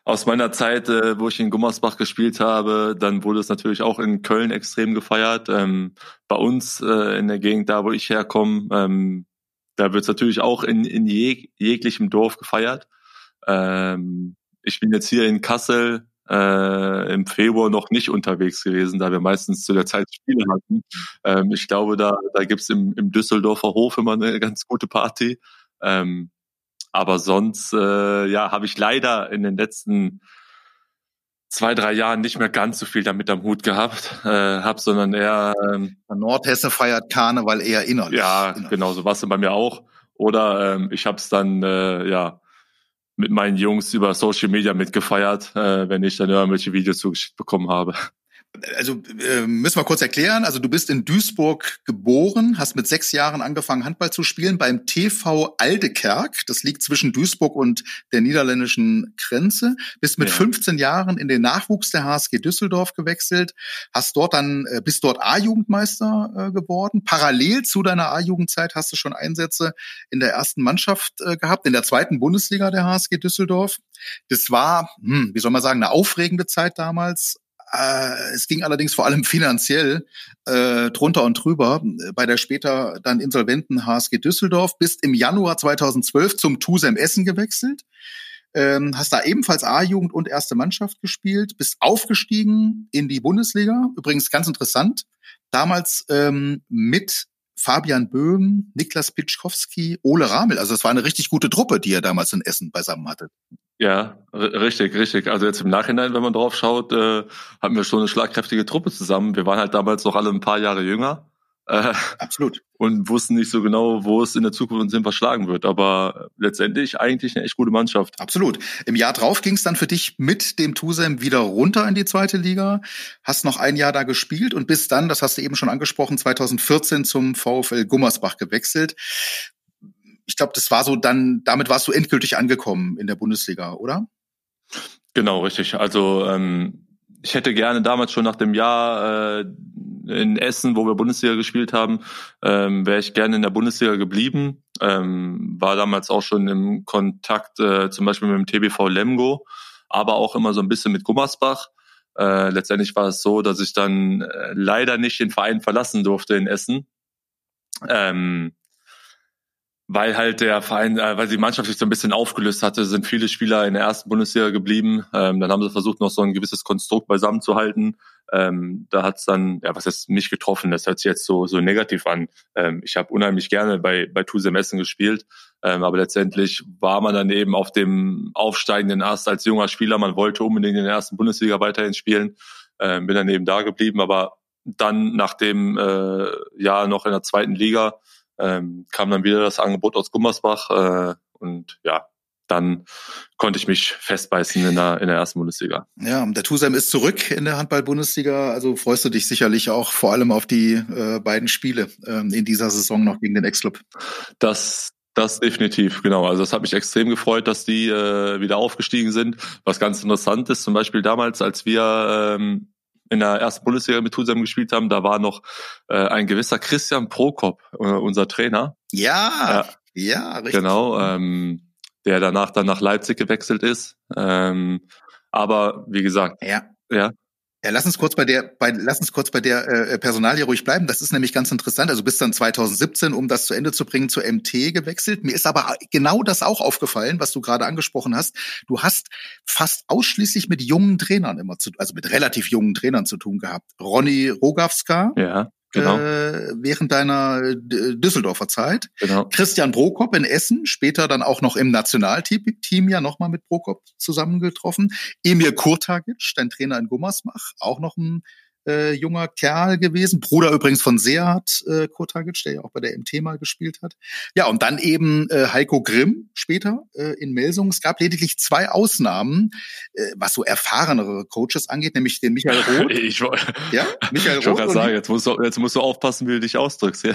aus meiner Zeit, äh, wo ich in Gummersbach gespielt habe, dann wurde es natürlich auch in Köln extrem gefeiert. Ähm, bei uns äh, in der Gegend, da wo ich herkomme, ähm, da wird es natürlich auch in, in jeg jeglichem Dorf gefeiert. Ähm, ich bin jetzt hier in Kassel äh, im Februar noch nicht unterwegs gewesen, da wir meistens zu der Zeit Spiele hatten. Ähm, ich glaube, da, da gibt's im, im Düsseldorfer Hof immer eine ganz gute Party. Ähm, aber sonst, äh, ja, habe ich leider in den letzten zwei, drei Jahren nicht mehr ganz so viel damit am Hut gehabt, äh, hab, sondern eher ähm, Nordhesse feiert Karneval eher innerlich. Ja, innerlich. genau, so war es bei mir auch. Oder ähm, ich habe es dann äh, ja mit meinen Jungs über Social Media mitgefeiert, äh, wenn ich dann irgendwelche Videos zugeschickt bekommen habe also äh, müssen wir kurz erklären. Also du bist in Duisburg geboren, hast mit sechs Jahren angefangen Handball zu spielen beim TV Aldekerk. Das liegt zwischen Duisburg und der niederländischen Grenze. Bist mit ja. 15 Jahren in den Nachwuchs der HSG Düsseldorf gewechselt, hast dort dann äh, bist dort A-Jugendmeister äh, geworden. Parallel zu deiner A-Jugendzeit hast du schon Einsätze in der ersten Mannschaft äh, gehabt, in der zweiten Bundesliga der HSG Düsseldorf. Das war, hm, wie soll man sagen, eine aufregende Zeit damals äh, es ging allerdings vor allem finanziell äh, drunter und drüber bei der später dann insolventen HSG Düsseldorf. Bist im Januar 2012 zum TuSem Essen gewechselt. Ähm, hast da ebenfalls A-Jugend und erste Mannschaft gespielt, bist aufgestiegen in die Bundesliga. Übrigens ganz interessant, damals ähm, mit Fabian Böhm, Niklas Pitschkowski, Ole Ramel. Also es war eine richtig gute Truppe, die er damals in Essen beisammen hatte. Ja, richtig, richtig. Also jetzt im Nachhinein, wenn man drauf schaut, äh, hatten wir schon eine schlagkräftige Truppe zusammen. Wir waren halt damals noch alle ein paar Jahre jünger. Äh, Absolut. Und wussten nicht so genau, wo es in der Zukunft uns hin verschlagen wird. Aber letztendlich eigentlich eine echt gute Mannschaft. Absolut. Im Jahr drauf ging es dann für dich mit dem Tusem wieder runter in die zweite Liga. Hast noch ein Jahr da gespielt und bist dann, das hast du eben schon angesprochen, 2014 zum VfL Gummersbach gewechselt ich glaube, das war so dann, damit warst du endgültig angekommen in der Bundesliga, oder? Genau, richtig. Also ähm, ich hätte gerne damals schon nach dem Jahr äh, in Essen, wo wir Bundesliga gespielt haben, ähm, wäre ich gerne in der Bundesliga geblieben. Ähm, war damals auch schon im Kontakt äh, zum Beispiel mit dem TBV Lemgo, aber auch immer so ein bisschen mit Gummersbach. Äh, letztendlich war es so, dass ich dann äh, leider nicht den Verein verlassen durfte in Essen. Ähm, weil halt der Verein, äh, weil die Mannschaft sich so ein bisschen aufgelöst hatte, sind viele Spieler in der ersten Bundesliga geblieben. Ähm, dann haben sie versucht, noch so ein gewisses Konstrukt beisammen zu halten. Ähm, da hat's dann, ja, was ist mich getroffen? Das hört sich jetzt so so negativ an. Ähm, ich habe unheimlich gerne bei bei Tuse Messen gespielt, ähm, aber letztendlich war man dann eben auf dem aufsteigenden Ast als junger Spieler. Man wollte unbedingt in der ersten Bundesliga weiterhin spielen. Ähm, bin dann eben da geblieben, aber dann nach dem äh, Jahr noch in der zweiten Liga ähm, kam dann wieder das Angebot aus Gummersbach äh, und ja, dann konnte ich mich festbeißen in der, in der ersten Bundesliga. Ja, der Tusem ist zurück in der Handball-Bundesliga. Also freust du dich sicherlich auch vor allem auf die äh, beiden Spiele äh, in dieser Saison noch gegen den Ex-Club. Das Das definitiv, genau. Also das hat mich extrem gefreut, dass die äh, wieder aufgestiegen sind. Was ganz interessant ist, zum Beispiel damals, als wir ähm, in der ersten Bundesliga mit zusammen gespielt haben, da war noch äh, ein gewisser Christian Prokop, äh, unser Trainer. Ja, ja, ja richtig. Genau, ähm, der danach dann nach Leipzig gewechselt ist. Ähm, aber wie gesagt, ja. ja. Ja, lass uns kurz bei der, bei, lass uns kurz bei der äh, Personalie ruhig bleiben. Das ist nämlich ganz interessant. Also bis dann 2017, um das zu Ende zu bringen, zur MT gewechselt. Mir ist aber genau das auch aufgefallen, was du gerade angesprochen hast. Du hast fast ausschließlich mit jungen Trainern immer zu, also mit relativ jungen Trainern zu tun gehabt. Ronny Rogawska, ja genau. äh, während deiner äh, Düsseldorfer Zeit. Genau. Christian Prokop in Essen, später dann auch noch im Nationalteam ja nochmal mit Prokop zusammengetroffen. Emir Kurtagic, dein Trainer in Gummersbach, auch noch ein äh, junger Kerl gewesen. Bruder übrigens von Seat äh, Kotagic, der ja auch bei der MT mal gespielt hat. Ja, und dann eben äh, Heiko Grimm später äh, in Melsung. Es gab lediglich zwei Ausnahmen, äh, was so erfahrenere Coaches angeht, nämlich den Michael Roth. Ich, ja, Michael ich Roth. Ich sagen, jetzt musst, du, jetzt musst du aufpassen, wie du dich ausdrückst. Ja.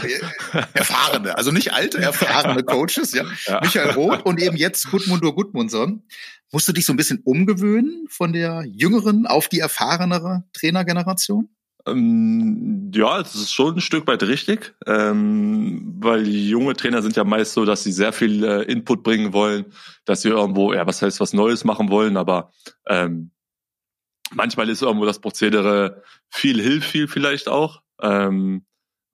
Erfahrene, also nicht alte, erfahrene Coaches. Ja. ja. Michael Roth und eben jetzt Gudmundur Gudmundsson. Musst du dich so ein bisschen umgewöhnen von der jüngeren auf die erfahrenere Trainergeneration? Ähm, ja, es ist schon ein Stück weit richtig, ähm, weil junge Trainer sind ja meist so, dass sie sehr viel äh, Input bringen wollen, dass sie irgendwo, ja, was heißt was Neues machen wollen, aber ähm, manchmal ist irgendwo das Prozedere viel hilft viel vielleicht auch. Ähm,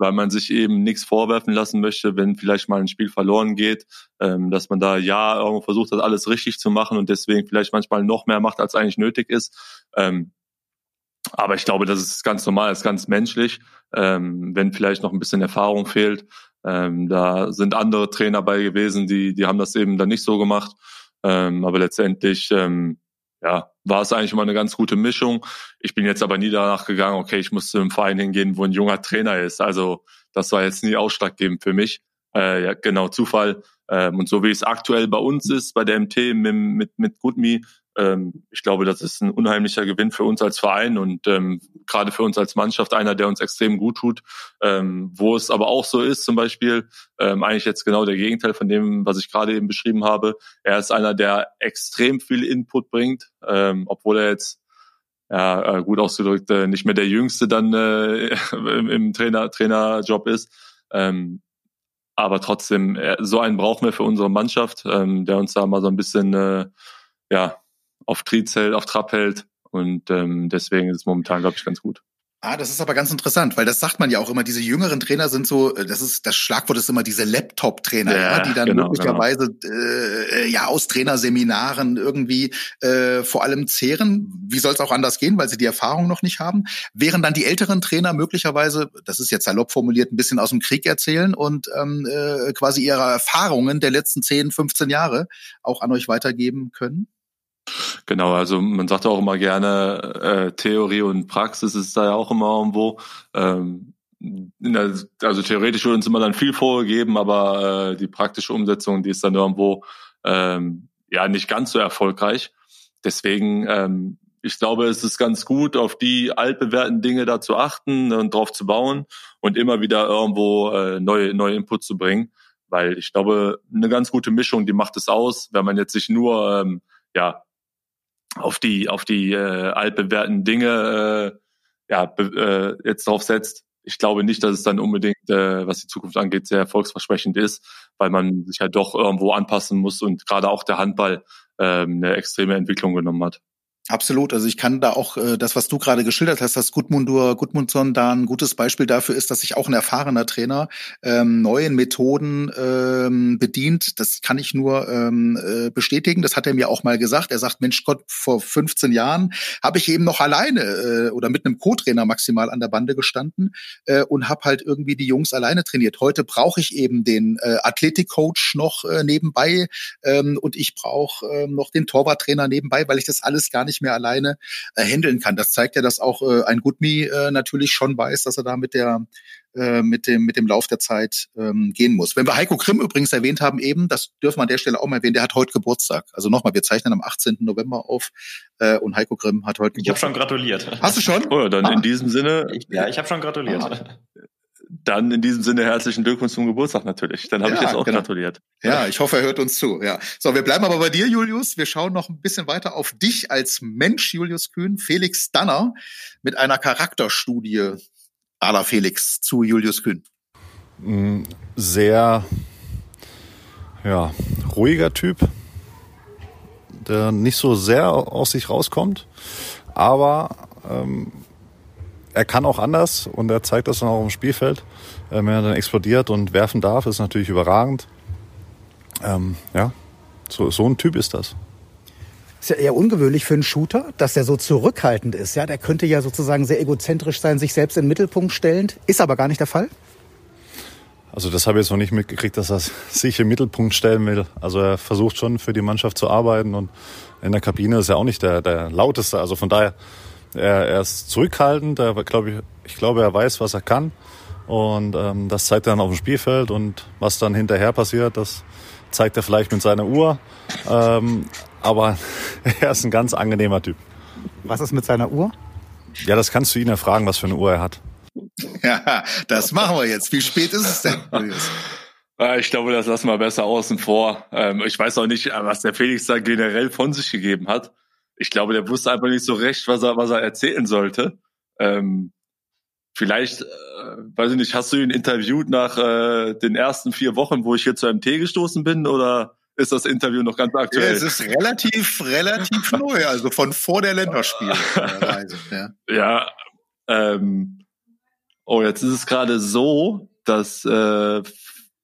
weil man sich eben nichts vorwerfen lassen möchte, wenn vielleicht mal ein Spiel verloren geht, ähm, dass man da ja irgendwo versucht hat, alles richtig zu machen und deswegen vielleicht manchmal noch mehr macht, als eigentlich nötig ist. Ähm, aber ich glaube, das ist ganz normal, das ist ganz menschlich. Ähm, wenn vielleicht noch ein bisschen Erfahrung fehlt, ähm, da sind andere Trainer bei gewesen, die, die haben das eben dann nicht so gemacht. Ähm, aber letztendlich, ähm, ja, war es eigentlich immer eine ganz gute Mischung. Ich bin jetzt aber nie danach gegangen, okay, ich muss zu einem Verein hingehen, wo ein junger Trainer ist. Also das war jetzt nie ausschlaggebend für mich. Äh, ja, genau, Zufall. Ähm, und so wie es aktuell bei uns ist, bei der MT mit, mit, mit GoodMe, ähm, ich glaube, das ist ein unheimlicher Gewinn für uns als Verein und ähm, gerade für uns als Mannschaft einer, der uns extrem gut tut. Ähm, wo es aber auch so ist, zum Beispiel, ähm, eigentlich jetzt genau der Gegenteil von dem, was ich gerade eben beschrieben habe. Er ist einer, der extrem viel Input bringt, ähm, obwohl er jetzt ja, äh, gut ausgedrückt, äh, nicht mehr der Jüngste dann äh, im, Trainer, Trainerjob ist. Ähm, aber trotzdem, äh, so einen brauchen wir für unsere Mannschaft, ähm, der uns da mal so ein bisschen äh, ja, auf Triz hält, auf Trab hält. Und ähm, deswegen ist es momentan, glaube ich, ganz gut. Ah, das ist aber ganz interessant, weil das sagt man ja auch immer, diese jüngeren Trainer sind so, äh, das ist, das Schlagwort ist immer diese Laptop-Trainer, ja, ja, die dann genau, möglicherweise genau. Äh, ja aus Trainerseminaren irgendwie äh, vor allem zehren. Wie soll es auch anders gehen, weil sie die Erfahrung noch nicht haben? Während dann die älteren Trainer möglicherweise, das ist jetzt salopp formuliert, ein bisschen aus dem Krieg erzählen und ähm, äh, quasi ihre Erfahrungen der letzten 10, 15 Jahre auch an euch weitergeben können? Genau, also man sagt auch immer gerne, äh, Theorie und Praxis ist da ja auch immer irgendwo. Ähm, der, also theoretisch wird uns immer dann viel vorgegeben, aber äh, die praktische Umsetzung, die ist dann irgendwo ähm, ja nicht ganz so erfolgreich. Deswegen, ähm, ich glaube, es ist ganz gut, auf die altbewährten Dinge da zu achten und drauf zu bauen und immer wieder irgendwo äh, neue, neue Input zu bringen. Weil ich glaube, eine ganz gute Mischung, die macht es aus, wenn man jetzt sich nur ähm, ja, auf die auf die äh, altbewährten Dinge äh, ja be, äh, jetzt drauf setzt. Ich glaube nicht, dass es dann unbedingt, äh, was die Zukunft angeht, sehr erfolgsversprechend ist, weil man sich halt doch irgendwo anpassen muss und gerade auch der Handball äh, eine extreme Entwicklung genommen hat. Absolut. Also ich kann da auch äh, das, was du gerade geschildert hast, dass Gudmundur Gudmundsson da ein gutes Beispiel dafür ist, dass sich auch ein erfahrener Trainer ähm, neuen Methoden ähm, bedient. Das kann ich nur ähm, äh, bestätigen. Das hat er mir auch mal gesagt. Er sagt, Mensch Gott, vor 15 Jahren habe ich eben noch alleine äh, oder mit einem Co-Trainer maximal an der Bande gestanden äh, und habe halt irgendwie die Jungs alleine trainiert. Heute brauche ich eben den äh, Athletikcoach noch äh, nebenbei ähm, und ich brauche äh, noch den Torwarttrainer nebenbei, weil ich das alles gar nicht nicht mehr alleine äh, handeln kann. Das zeigt ja, dass auch äh, ein Goodme äh, natürlich schon weiß, dass er da mit der äh, mit dem mit dem Lauf der Zeit ähm, gehen muss. Wenn wir Heiko Grimm übrigens erwähnt haben eben, das dürfen wir an der Stelle auch mal erwähnen, der hat heute Geburtstag. Also nochmal, wir zeichnen am 18. November auf äh, und Heiko Grimm hat heute Geburtstag. Ich habe schon gratuliert. Hast du schon? Oh, dann ah. in diesem Sinne. Ich, ja, ich habe schon gratuliert. Ah. Dann in diesem Sinne herzlichen Glückwunsch zum Geburtstag natürlich. Dann habe ja, ich jetzt auch genau. gratuliert. Ja, ich hoffe, er hört uns zu. Ja. So, wir bleiben aber bei dir, Julius. Wir schauen noch ein bisschen weiter auf dich als Mensch, Julius Kühn. Felix Danner mit einer Charakterstudie à la Felix zu Julius Kühn. Mm, sehr ja, ruhiger Typ, der nicht so sehr aus sich rauskommt, aber ähm, er kann auch anders und er zeigt das dann auch im Spielfeld. Ähm, wenn er dann explodiert und werfen darf, ist natürlich überragend. Ähm, ja, so, so ein Typ ist das. Ist ja eher ungewöhnlich für einen Shooter, dass er so zurückhaltend ist. Ja, der könnte ja sozusagen sehr egozentrisch sein, sich selbst in den Mittelpunkt stellend. Ist aber gar nicht der Fall. Also das habe ich jetzt noch nicht mitgekriegt, dass er sich im Mittelpunkt stellen will. Also er versucht schon für die Mannschaft zu arbeiten und in der Kabine ist er auch nicht der, der lauteste. Also von daher, er, er ist zurückhaltend. Er, glaub ich, ich glaube, er weiß, was er kann. Und ähm, das zeigt er dann auf dem Spielfeld. Und was dann hinterher passiert, das zeigt er vielleicht mit seiner Uhr. Ähm, aber er ist ein ganz angenehmer Typ. Was ist mit seiner Uhr? Ja, das kannst du ihn ja fragen, was für eine Uhr er hat. Ja, das machen wir jetzt. Wie spät ist es denn? Ich glaube, das lassen wir besser außen vor. Ähm, ich weiß auch nicht, was der Felix da generell von sich gegeben hat. Ich glaube, der wusste einfach nicht so recht, was er, was er erzählen sollte. Ähm, vielleicht, äh, weiß ich nicht, hast du ihn interviewt nach äh, den ersten vier Wochen, wo ich hier zu MT gestoßen bin, oder ist das Interview noch ganz aktuell? Ja, es ist relativ, relativ neu, also von vor der Länderspielreise. ja, ja ähm, Oh, jetzt ist es gerade so, dass äh,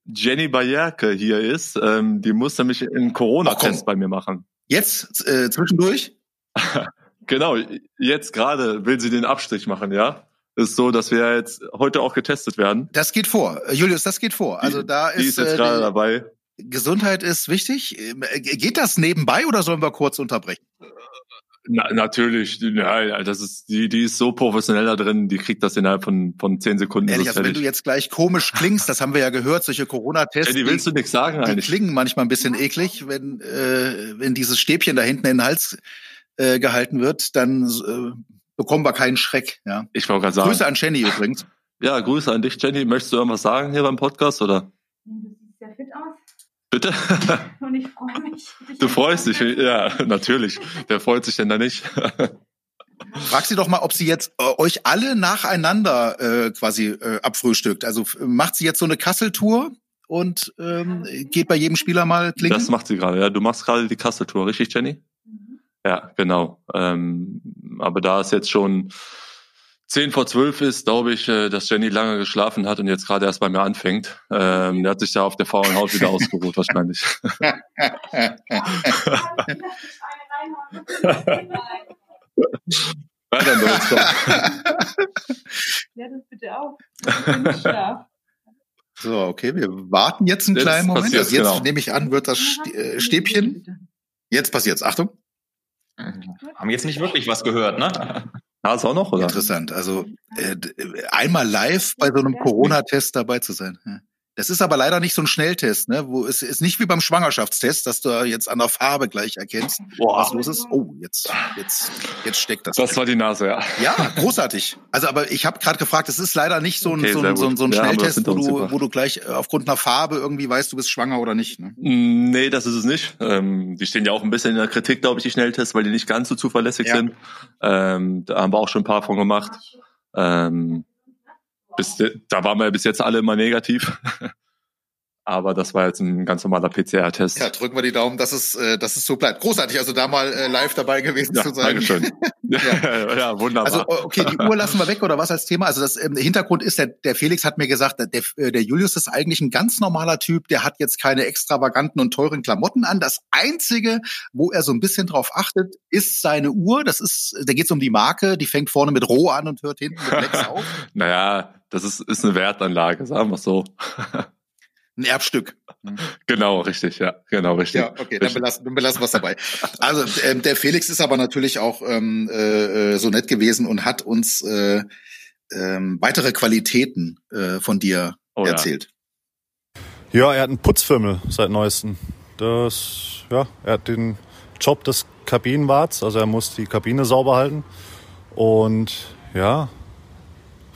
Jenny Bayerke hier ist. Ähm, die muss nämlich einen Corona-Test bei mir machen. Jetzt äh, zwischendurch? genau, jetzt gerade will sie den Abstrich machen, ja. Ist so, dass wir jetzt heute auch getestet werden. Das geht vor, Julius, das geht vor. Also da ist, die ist jetzt äh, gerade dabei. Gesundheit ist wichtig. Äh, geht das nebenbei oder sollen wir kurz unterbrechen? Na, natürlich, ja, das ist, die, die ist so professionell da drin, die kriegt das innerhalb von, von zehn Sekunden. Ehrlich, also wenn du jetzt gleich komisch klingst, das haben wir ja gehört, solche Corona-Tests. Ja, die willst du nichts sagen die eigentlich. Die klingen manchmal ein bisschen eklig, wenn, äh, wenn dieses Stäbchen da hinten in den Hals äh, gehalten wird, dann äh, bekommen wir keinen Schreck. Ja. Ich wollte gerade sagen. Grüße an Jenny übrigens. Ja, Grüße an dich, Jenny. Möchtest du irgendwas sagen hier beim Podcast oder? Du siehst sehr fit aus. Bitte? Und ich freue mich. Du freust dich, ja, natürlich. Wer freut sich denn da nicht? Frag sie doch mal, ob sie jetzt äh, euch alle nacheinander äh, quasi äh, abfrühstückt. Also macht sie jetzt so eine Kasseltour und ähm, geht bei jedem Spieler mal klingen? Das macht sie gerade, ja. Du machst gerade die Kasseltour, richtig, Jenny? Ja, genau. Ähm, aber da ist jetzt schon zehn vor zwölf ist, glaube ich, äh, dass Jenny lange geschlafen hat und jetzt gerade erst bei mir anfängt. Ähm, der hat sich da auf der faulen Haut wieder ausgeruht, wahrscheinlich. Weiter los, Klär das bitte auf. So, okay, wir warten jetzt einen jetzt kleinen Moment. Also jetzt genau. nehme ich an, wird das äh, Stäbchen. Jetzt passiert's. Achtung. Haben jetzt nicht wirklich was gehört, ne? Na, ist auch noch, oder? Interessant. Also äh, einmal live bei so einem Corona-Test dabei zu sein. Ja. Das ist aber leider nicht so ein Schnelltest, ne? Wo es ist nicht wie beim Schwangerschaftstest, dass du jetzt an der Farbe gleich erkennst, Boah. was los ist. Oh, jetzt, jetzt, jetzt steckt das. Das war die Nase, ja. Ja, großartig. Also, aber ich habe gerade gefragt, es ist leider nicht so ein, okay, so, ein, so, ein, so ein Schnelltest, wo du, wo du gleich äh, aufgrund einer Farbe irgendwie weißt, du bist schwanger oder nicht. Ne? Mm, nee, das ist es nicht. Ähm, die stehen ja auch ein bisschen in der Kritik, glaube ich, die Schnelltests, weil die nicht ganz so zuverlässig ja. sind. Ähm, da haben wir auch schon ein paar von gemacht. Ähm, bis, da waren wir bis jetzt alle immer negativ. Aber das war jetzt ein ganz normaler PCR-Test. Ja, drücken wir die Daumen, dass es, äh, dass es so bleibt. Großartig, also da mal äh, live dabei gewesen ja, zu sein. Dankeschön. ja. ja, wunderbar. Also okay, die Uhr lassen wir weg oder was als Thema? Also das ähm, Hintergrund ist, der, der Felix hat mir gesagt, der, äh, der Julius ist eigentlich ein ganz normaler Typ, der hat jetzt keine extravaganten und teuren Klamotten an. Das Einzige, wo er so ein bisschen drauf achtet, ist seine Uhr. Das ist, da geht es um die Marke, die fängt vorne mit Roh an und hört hinten mit Lex auf. naja, das ist, ist eine Wertanlage, sagen wir so. ein Erbstück. Genau, richtig, ja, genau, richtig. Ja, okay, dann belassen, dann belassen wir es dabei. Also ähm, der Felix ist aber natürlich auch ähm, äh, so nett gewesen und hat uns äh, ähm, weitere Qualitäten äh, von dir oh, erzählt. Ja. ja, er hat einen Putzfirmel seit neuestem. Das, ja, er hat den Job des Kabinenwarts, also er muss die Kabine sauber halten und ja,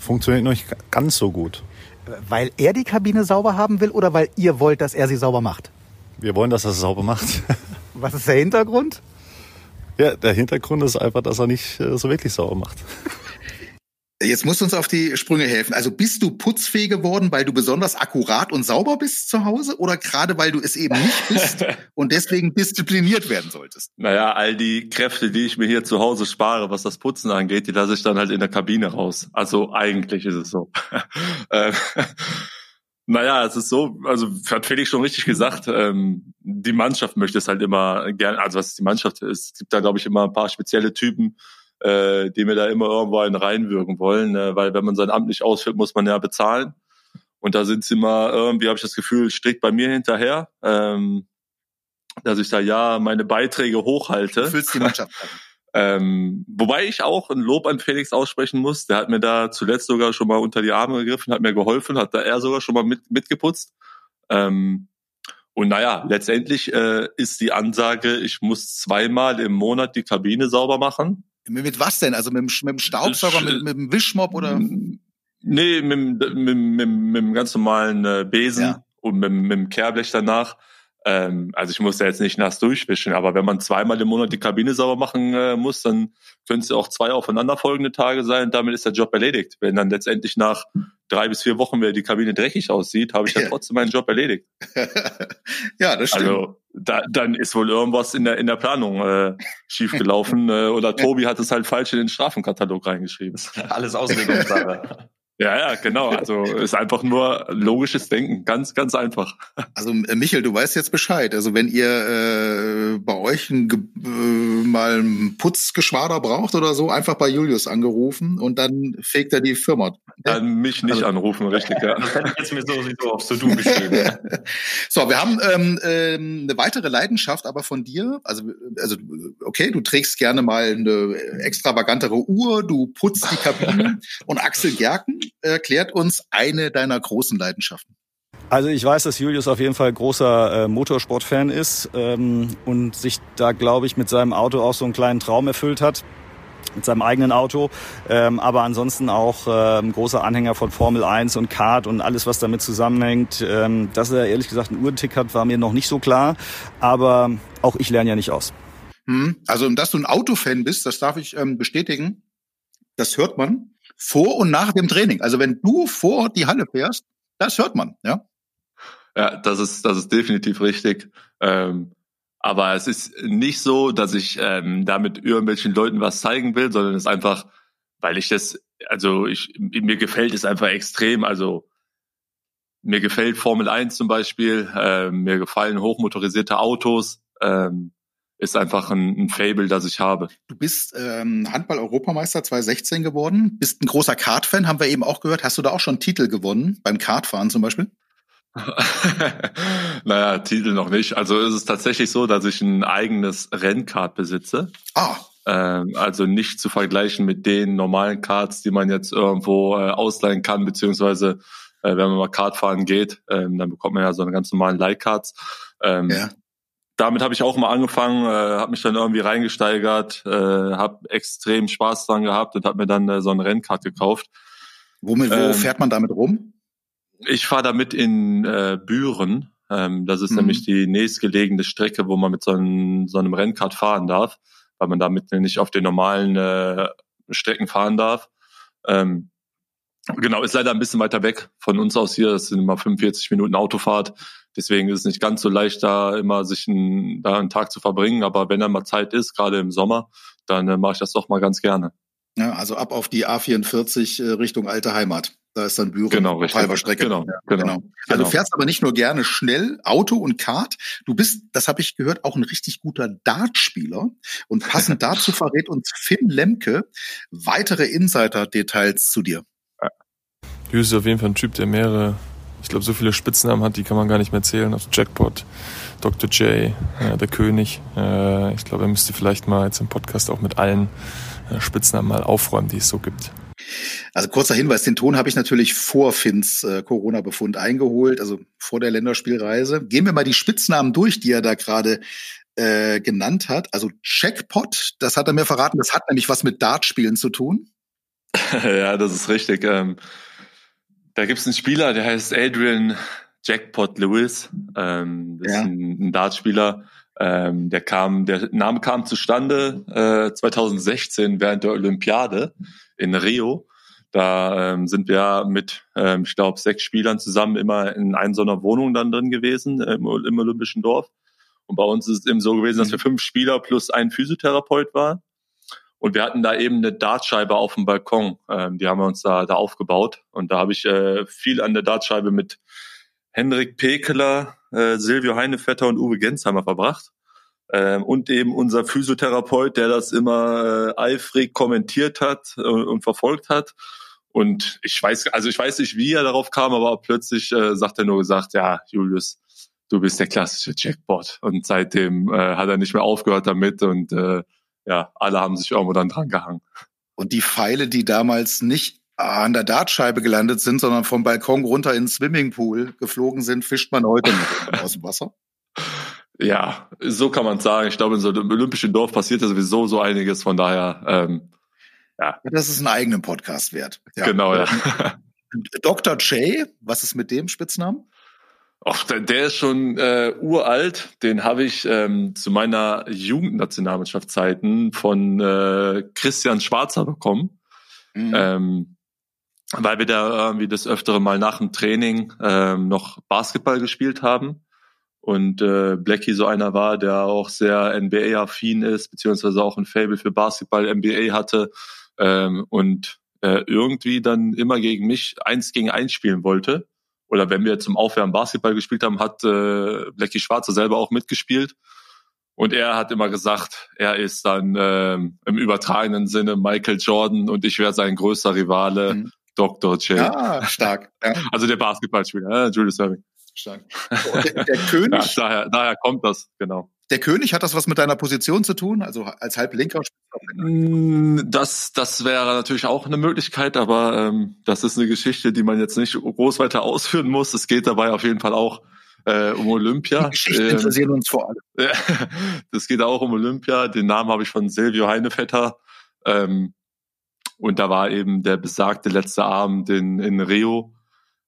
funktioniert noch nicht ganz so gut. Weil er die Kabine sauber haben will oder weil ihr wollt, dass er sie sauber macht? Wir wollen, dass er es sauber macht. Was ist der Hintergrund? Ja, der Hintergrund ist einfach, dass er nicht äh, so wirklich sauber macht. Jetzt musst du uns auf die Sprünge helfen. Also bist du putzfähig geworden, weil du besonders akkurat und sauber bist zu Hause oder gerade weil du es eben nicht bist und deswegen diszipliniert werden solltest? Naja, all die Kräfte, die ich mir hier zu Hause spare, was das Putzen angeht, die lasse ich dann halt in der Kabine raus. Also eigentlich ist es so. Ähm, naja, es ist so, also hat Felix schon richtig gesagt, ähm, die Mannschaft möchte es halt immer gerne, also was die Mannschaft ist, es gibt da glaube ich immer ein paar spezielle Typen, äh, die mir da immer irgendwo einen reinwirken wollen, äh, weil wenn man sein Amt nicht ausführt, muss man ja bezahlen. Und da sind sie immer irgendwie, habe ich das Gefühl, strikt bei mir hinterher, ähm, dass ich da ja meine Beiträge hochhalte. Du füllst die Mannschaft an. Ähm, wobei ich auch ein Lob an Felix aussprechen muss. Der hat mir da zuletzt sogar schon mal unter die Arme gegriffen, hat mir geholfen, hat da er sogar schon mal mit, mitgeputzt. Ähm, und naja, letztendlich äh, ist die Ansage, ich muss zweimal im Monat die Kabine sauber machen. Mit was denn? Also mit dem, mit dem Staubsauger, mit, mit dem Wischmopp oder? Nee, mit, mit, mit, mit, mit dem ganz normalen äh, Besen ja. und mit, mit dem Kehrblech danach. Ähm, also ich muss da jetzt nicht nass durchwischen, aber wenn man zweimal im Monat die Kabine sauber machen äh, muss, dann können es ja auch zwei aufeinanderfolgende Tage sein. Damit ist der Job erledigt. Wenn dann letztendlich nach drei bis vier Wochen wieder die Kabine dreckig aussieht, habe ich dann trotzdem meinen Job erledigt. ja, das stimmt. Also da, dann ist wohl irgendwas in der in der Planung äh, schiefgelaufen äh, oder Tobi hat es halt falsch in den Strafenkatalog reingeschrieben. Alles Auslegungssache. Ja, ja, genau. Also ist einfach nur logisches Denken, ganz, ganz einfach. Also äh, Michael, du weißt jetzt Bescheid. Also wenn ihr äh, bei euch ein, äh, mal ein Putzgeschwader braucht oder so, einfach bei Julius angerufen und dann fegt er die Firma. Dann mich nicht also, anrufen, richtig. Ja. Das hätte ich jetzt mir sowieso aufs To-Do geschrieben. so, wir haben ähm, ähm, eine weitere Leidenschaft aber von dir. Also, also okay, du trägst gerne mal eine extravagantere Uhr, du putzt die Kabine und Axel Gerken erklärt uns eine deiner großen Leidenschaften. Also ich weiß, dass Julius auf jeden Fall großer äh, Motorsportfan ist ähm, und sich da, glaube ich, mit seinem Auto auch so einen kleinen Traum erfüllt hat mit seinem eigenen Auto, ähm, aber ansonsten auch ähm, großer Anhänger von Formel 1 und Kart und alles, was damit zusammenhängt. Ähm, dass er ehrlich gesagt einen Uhrentick hat, war mir noch nicht so klar, aber auch ich lerne ja nicht aus. Hm, also, dass du ein Autofan bist, das darf ich ähm, bestätigen. Das hört man vor und nach dem Training. Also wenn du vor die Halle fährst, das hört man, ja. Ja, das ist, das ist definitiv richtig. Ähm, aber es ist nicht so, dass ich ähm, damit irgendwelchen Leuten was zeigen will, sondern es ist einfach, weil ich das, also ich, mir gefällt es einfach extrem. Also mir gefällt Formel 1 zum Beispiel, äh, mir gefallen hochmotorisierte Autos. Ähm, ist einfach ein, ein Fable, das ich habe. Du bist ähm, Handball-Europameister 2016 geworden, bist ein großer Kart-Fan, haben wir eben auch gehört. Hast du da auch schon Titel gewonnen, beim Kartfahren zum Beispiel? naja, Titel noch nicht. Also ist es tatsächlich so, dass ich ein eigenes Rennkart besitze. Ah. Ähm, also nicht zu vergleichen mit den normalen Karts, die man jetzt irgendwo äh, ausleihen kann, beziehungsweise äh, wenn man mal Kart fahren geht, ähm, dann bekommt man ja so eine ganz normalen Leihkarts. Ähm, ja damit habe ich auch mal angefangen, äh, habe mich dann irgendwie reingesteigert, äh, habe extrem Spaß dran gehabt und habe mir dann äh, so ein Rennkart gekauft. Womit, wo ähm, fährt man damit rum? Ich fahre damit in äh, Büren. Ähm, das ist mhm. nämlich die nächstgelegene Strecke, wo man mit so einem, so einem Rennkart fahren darf, weil man damit nicht auf den normalen äh, Strecken fahren darf. Ähm, genau, ist leider ein bisschen weiter weg von uns aus hier. Das sind immer 45 Minuten Autofahrt. Deswegen ist es nicht ganz so leicht, da immer sich einen, da einen Tag zu verbringen. Aber wenn dann mal Zeit ist, gerade im Sommer, dann äh, mache ich das doch mal ganz gerne. Ja, also ab auf die A44 äh, Richtung alte Heimat. Da ist dann Büro genau, richtig. halber Strecke. Genau, ja, genau. genau. Also genau. du fährst aber nicht nur gerne schnell Auto und Kart. Du bist, das habe ich gehört, auch ein richtig guter Dartspieler. Und passend dazu verrät uns Finn Lemke weitere Insider-Details zu dir. Du bist auf jeden Fall ein Typ, der mehrere ich glaube, so viele Spitznamen hat, die kann man gar nicht mehr zählen. Also Jackpot, Dr. J, äh, der König. Äh, ich glaube, er müsste vielleicht mal jetzt im Podcast auch mit allen äh, Spitznamen mal aufräumen, die es so gibt. Also kurzer Hinweis, den Ton habe ich natürlich vor Finns äh, Corona-Befund eingeholt, also vor der Länderspielreise. Gehen wir mal die Spitznamen durch, die er da gerade äh, genannt hat. Also Jackpot, das hat er mir verraten, das hat nämlich was mit Dartspielen zu tun. ja, das ist richtig. Ähm da gibt's einen Spieler, der heißt Adrian Jackpot Lewis. Ähm, das ja. ist ein, ein Dartspieler. Ähm, der kam, der Name kam zustande äh, 2016 während der Olympiade in Rio. Da ähm, sind wir mit, ähm, ich glaube, sechs Spielern zusammen immer in einer so einer Wohnung dann drin gewesen im, im Olympischen Dorf. Und bei uns ist es eben so gewesen, dass wir fünf Spieler plus ein Physiotherapeut waren. Und wir hatten da eben eine Dartscheibe auf dem Balkon. Ähm, die haben wir uns da, da aufgebaut. Und da habe ich äh, viel an der Dartscheibe mit Henrik Pekeler, äh, Silvio Heinevetter und Uwe Gensheimer verbracht. Ähm, und eben unser Physiotherapeut, der das immer äh, eifrig kommentiert hat und, äh, und verfolgt hat. Und ich weiß, also ich weiß nicht, wie er darauf kam, aber plötzlich äh, sagt er nur gesagt, ja, Julius, du bist der klassische Jackpot. Und seitdem äh, hat er nicht mehr aufgehört damit und äh, ja, alle haben sich irgendwo dann dran gehangen. Und die Pfeile, die damals nicht an der Dartscheibe gelandet sind, sondern vom Balkon runter in den Swimmingpool geflogen sind, fischt man heute noch aus dem Wasser. Ja, so kann man sagen. Ich glaube, in so einem olympischen Dorf passiert ja sowieso so einiges. Von daher, ähm, ja. Das ist einen eigenen Podcast wert. Ja. Genau, ja. Dr. J, was ist mit dem Spitznamen? Ach, der, der ist schon äh, uralt. Den habe ich ähm, zu meiner Jugendnationalmannschaftszeiten von äh, Christian Schwarzer bekommen. Mhm. Ähm, weil wir da irgendwie das öftere Mal nach dem Training ähm, noch Basketball gespielt haben. Und äh, Blackie so einer war, der auch sehr NBA-affin ist, beziehungsweise auch ein Fable für Basketball, NBA hatte ähm, und äh, irgendwie dann immer gegen mich eins gegen eins spielen wollte oder wenn wir zum Aufwärmen Basketball gespielt haben, hat äh, Blackie Schwarzer selber auch mitgespielt. Und er hat immer gesagt, er ist dann ähm, im übertragenen Sinne Michael Jordan und ich wäre sein größter Rivale, mhm. Dr. J. Ah, stark. Ja. Also der Basketballspieler, äh, Julius Erving. Stark. Der, der König. Ja, daher, daher kommt das, genau. Der König, hat das was mit deiner Position zu tun? Also als Halblinker? Mm, das, das wäre natürlich auch eine Möglichkeit, aber ähm, das ist eine Geschichte, die man jetzt nicht groß weiter ausführen muss. Es geht dabei auf jeden Fall auch äh, um Olympia. Die Geschichten ähm, interessieren uns vor allem. das geht auch um Olympia. Den Namen habe ich von Silvio Heinevetter. Ähm, und da war eben der besagte letzte Abend in, in Rio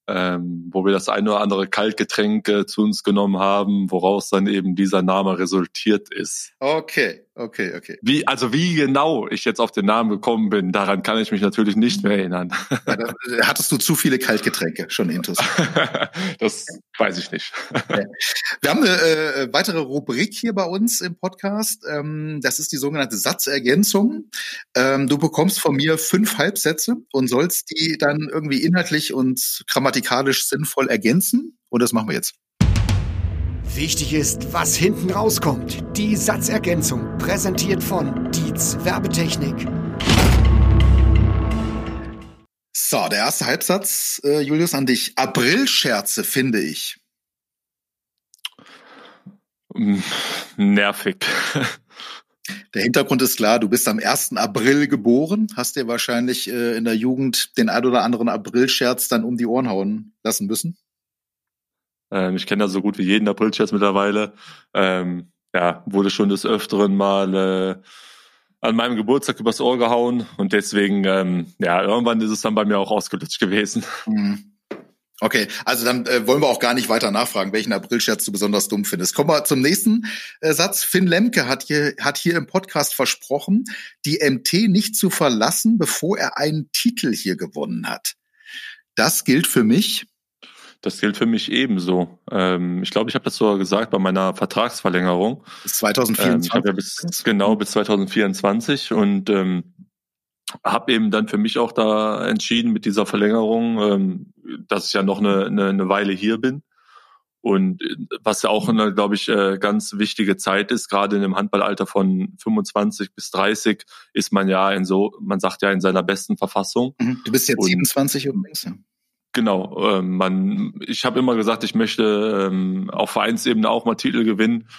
ähm, wo wir das eine oder andere Kaltgetränk äh, zu uns genommen haben, woraus dann eben dieser Name resultiert ist. Okay, okay, okay. Wie, also wie genau ich jetzt auf den Namen gekommen bin, daran kann ich mich natürlich nicht mehr erinnern. Ja, da, äh, hattest du zu viele Kaltgetränke schon intus? das weiß ich nicht. Wir haben eine äh, weitere Rubrik hier bei uns im Podcast. Ähm, das ist die sogenannte Satzergänzung. Ähm, du bekommst von mir fünf Halbsätze und sollst die dann irgendwie inhaltlich und grammatikalisch sinnvoll ergänzen. Und das machen wir jetzt. Wichtig ist, was hinten rauskommt. Die Satzergänzung, präsentiert von Dietz Werbetechnik. So, der erste Halbsatz, äh, Julius, an dich. Aprilscherze, finde ich. Hm, nervig. Der Hintergrund ist klar, du bist am 1. April geboren, hast dir wahrscheinlich äh, in der Jugend den ein oder anderen Aprilscherz dann um die Ohren hauen lassen müssen. Ähm, ich kenne da so gut wie jeden Aprilscherz mittlerweile. Ähm, ja, wurde schon des Öfteren mal äh, an meinem Geburtstag übers Ohr gehauen und deswegen, ähm, ja, irgendwann ist es dann bei mir auch ausgelutscht gewesen. Mhm. Okay, also dann äh, wollen wir auch gar nicht weiter nachfragen, welchen Aprilscherz du besonders dumm findest. Kommen wir zum nächsten äh, Satz. Finn Lemke hat hier, hat hier im Podcast versprochen, die MT nicht zu verlassen, bevor er einen Titel hier gewonnen hat. Das gilt für mich. Das gilt für mich ebenso. Ähm, ich glaube, ich habe das sogar gesagt bei meiner Vertragsverlängerung. Bis 2024. Ähm, ja bis, genau, bis 2024 und ähm, habe eben dann für mich auch da entschieden mit dieser Verlängerung, ähm, dass ich ja noch eine, eine, eine Weile hier bin. Und was ja auch eine, glaube ich, äh, ganz wichtige Zeit ist, gerade in dem Handballalter von 25 bis 30 ist man ja in so, man sagt ja in seiner besten Verfassung. Mhm. Du bist jetzt Und, 27 übrigens, ja. Genau, ähm, man, ich habe immer gesagt, ich möchte ähm, auf Vereinsebene auch mal Titel gewinnen.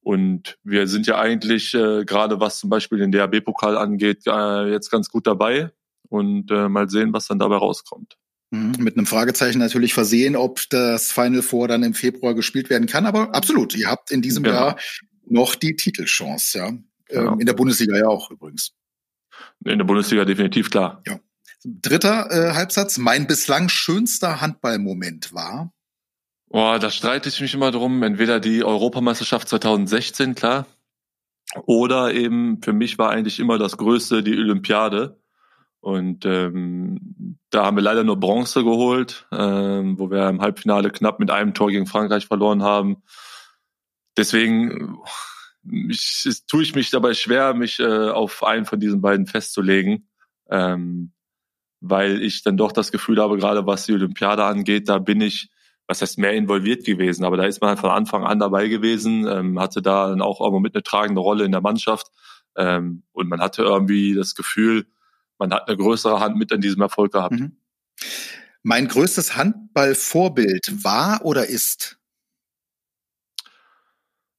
Und wir sind ja eigentlich äh, gerade was zum Beispiel den DHB-Pokal angeht, äh, jetzt ganz gut dabei und äh, mal sehen, was dann dabei rauskommt. Mhm. Mit einem Fragezeichen natürlich versehen, ob das Final Four dann im Februar gespielt werden kann. Aber absolut, ihr habt in diesem genau. Jahr noch die Titelchance, ja. Genau. Ähm, in der Bundesliga ja auch übrigens. In der Bundesliga definitiv klar. Ja. Dritter äh, Halbsatz. Mein bislang schönster Handballmoment war. Boah, da streite ich mich immer drum. Entweder die Europameisterschaft 2016, klar. Oder eben für mich war eigentlich immer das Größte die Olympiade. Und ähm, da haben wir leider nur Bronze geholt, ähm, wo wir im Halbfinale knapp mit einem Tor gegen Frankreich verloren haben. Deswegen ich, tue ich mich dabei schwer, mich äh, auf einen von diesen beiden festzulegen, ähm, weil ich dann doch das Gefühl habe, gerade was die Olympiade angeht, da bin ich, was heißt mehr involviert gewesen, aber da ist man halt von Anfang an dabei gewesen, ähm, hatte da dann auch irgendwo mit eine tragende Rolle in der Mannschaft ähm, und man hatte irgendwie das Gefühl, man hat eine größere Hand mit an diesem Erfolg gehabt. Mhm. Mein größtes Handballvorbild war oder ist?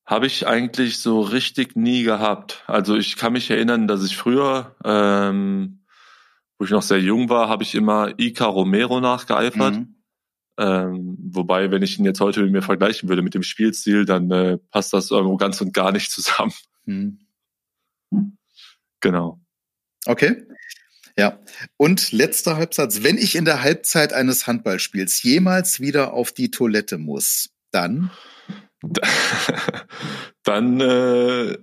Habe ich eigentlich so richtig nie gehabt. Also ich kann mich erinnern, dass ich früher, ähm, wo ich noch sehr jung war, habe ich immer Ica Romero nachgeeifert. Mhm. Ähm, wobei, wenn ich ihn jetzt heute mit mir vergleichen würde mit dem Spielstil, dann äh, passt das irgendwo ganz und gar nicht zusammen. Mhm. Genau. Okay. Ja. Und letzter Halbsatz. Wenn ich in der Halbzeit eines Handballspiels jemals wieder auf die Toilette muss, dann dann äh,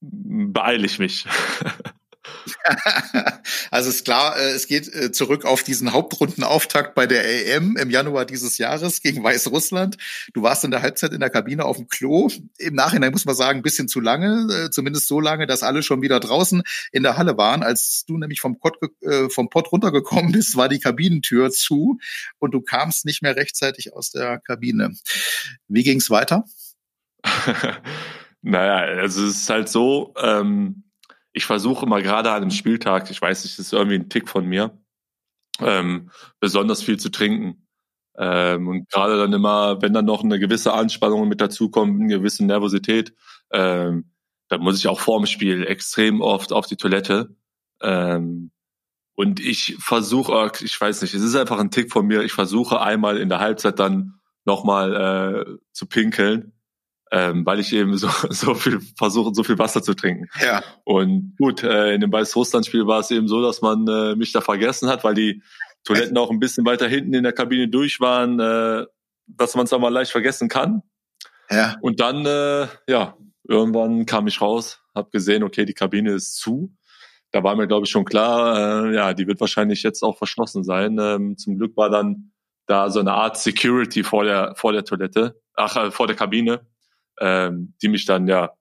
beeile ich mich. also ist klar, äh, es geht äh, zurück auf diesen Hauptrundenauftakt bei der EM im Januar dieses Jahres gegen Weißrussland. Du warst in der Halbzeit in der Kabine auf dem Klo. Im Nachhinein muss man sagen, ein bisschen zu lange, äh, zumindest so lange, dass alle schon wieder draußen in der Halle waren. Als du nämlich vom Pott, vom Pott runtergekommen bist, war die Kabinentür zu und du kamst nicht mehr rechtzeitig aus der Kabine. Wie ging's weiter? naja, also es ist halt so, ähm ich versuche immer gerade an einem Spieltag, ich weiß nicht, das ist irgendwie ein Tick von mir, ähm, besonders viel zu trinken. Ähm, und gerade dann immer, wenn dann noch eine gewisse Anspannung mit dazukommt, eine gewisse Nervosität, ähm, dann muss ich auch vorm Spiel extrem oft auf die Toilette. Ähm, und ich versuche, ich weiß nicht, es ist einfach ein Tick von mir, ich versuche einmal in der Halbzeit dann nochmal äh, zu pinkeln ähm, weil ich eben so, so viel versuche, so viel Wasser zu trinken. Ja. Und gut, äh, in dem Weißrussland-Spiel war es eben so, dass man äh, mich da vergessen hat, weil die Toiletten auch ein bisschen weiter hinten in der Kabine durch waren, äh, dass man es aber leicht vergessen kann. Ja. Und dann, äh, ja, irgendwann kam ich raus, habe gesehen, okay, die Kabine ist zu. Da war mir, glaube ich, schon klar, äh, ja, die wird wahrscheinlich jetzt auch verschlossen sein. Ähm, zum Glück war dann da so eine Art Security vor der vor der Toilette, ach, äh, vor der Kabine, ähm, die mich dann ja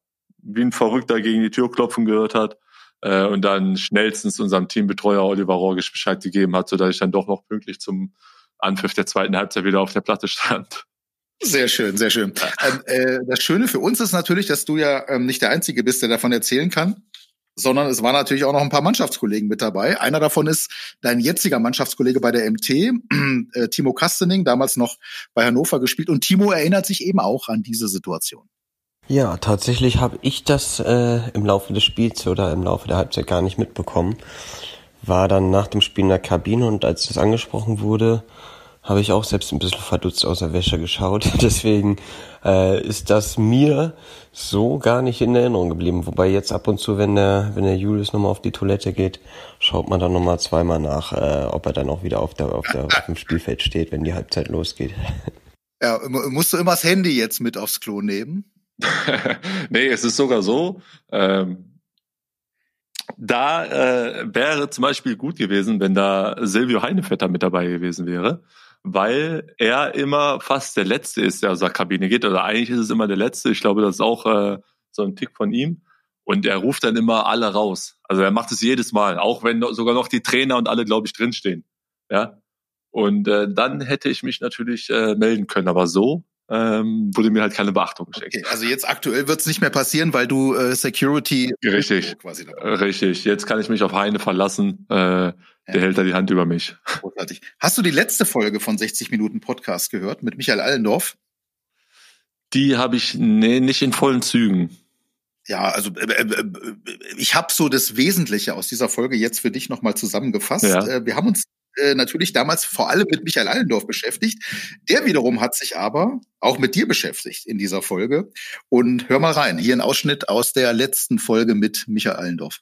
wie ein Verrückter gegen die Tür klopfen gehört hat äh, und dann schnellstens unserem Teambetreuer Oliver Rorgisch Bescheid gegeben hat, sodass ich dann doch noch pünktlich zum Anpfiff der zweiten Halbzeit wieder auf der Platte stand. Sehr schön, sehr schön. Ähm, äh, das Schöne für uns ist natürlich, dass du ja ähm, nicht der Einzige bist, der davon erzählen kann, sondern es waren natürlich auch noch ein paar Mannschaftskollegen mit dabei. Einer davon ist dein jetziger Mannschaftskollege bei der MT, äh, Timo Kastening, damals noch bei Hannover gespielt. Und Timo erinnert sich eben auch an diese Situation. Ja, tatsächlich habe ich das äh, im Laufe des Spiels oder im Laufe der Halbzeit gar nicht mitbekommen. War dann nach dem Spiel in der Kabine und als das angesprochen wurde, habe ich auch selbst ein bisschen verdutzt aus der Wäsche geschaut. Deswegen äh, ist das mir so gar nicht in Erinnerung geblieben. Wobei jetzt ab und zu, wenn der, wenn der Julius nochmal auf die Toilette geht, schaut man dann nochmal zweimal nach, äh, ob er dann auch wieder auf, der, auf, der, auf dem Spielfeld steht, wenn die Halbzeit losgeht. Ja, musst du immer das Handy jetzt mit aufs Klo nehmen? nee, es ist sogar so. Ähm, da äh, wäre zum Beispiel gut gewesen, wenn da Silvio Heinevetter mit dabei gewesen wäre weil er immer fast der Letzte ist, der aus der Kabine geht. Oder eigentlich ist es immer der Letzte. Ich glaube, das ist auch äh, so ein Tick von ihm. Und er ruft dann immer alle raus. Also er macht es jedes Mal, auch wenn sogar noch die Trainer und alle, glaube ich, drinstehen. Ja. Und äh, dann hätte ich mich natürlich äh, melden können. Aber so ähm, wurde mir halt keine Beachtung geschenkt. Okay, also jetzt aktuell wird es nicht mehr passieren, weil du äh, Security richtig quasi richtig. Jetzt kann ich mich auf Heine verlassen. Äh, ja. Der hält da die Hand über mich. Großartig. Hast du die letzte Folge von 60 Minuten Podcast gehört mit Michael Allendorf? Die habe ich nee, nicht in vollen Zügen. Ja, also äh, äh, äh ich habe so das Wesentliche aus dieser Folge jetzt für dich nochmal zusammengefasst. Ja. Äh, wir haben uns äh, natürlich damals vor allem mit Michael Allendorf beschäftigt. Der wiederum hat sich aber auch mit dir beschäftigt in dieser Folge. Und hör mal rein, hier ein Ausschnitt aus der letzten Folge mit Michael Allendorf.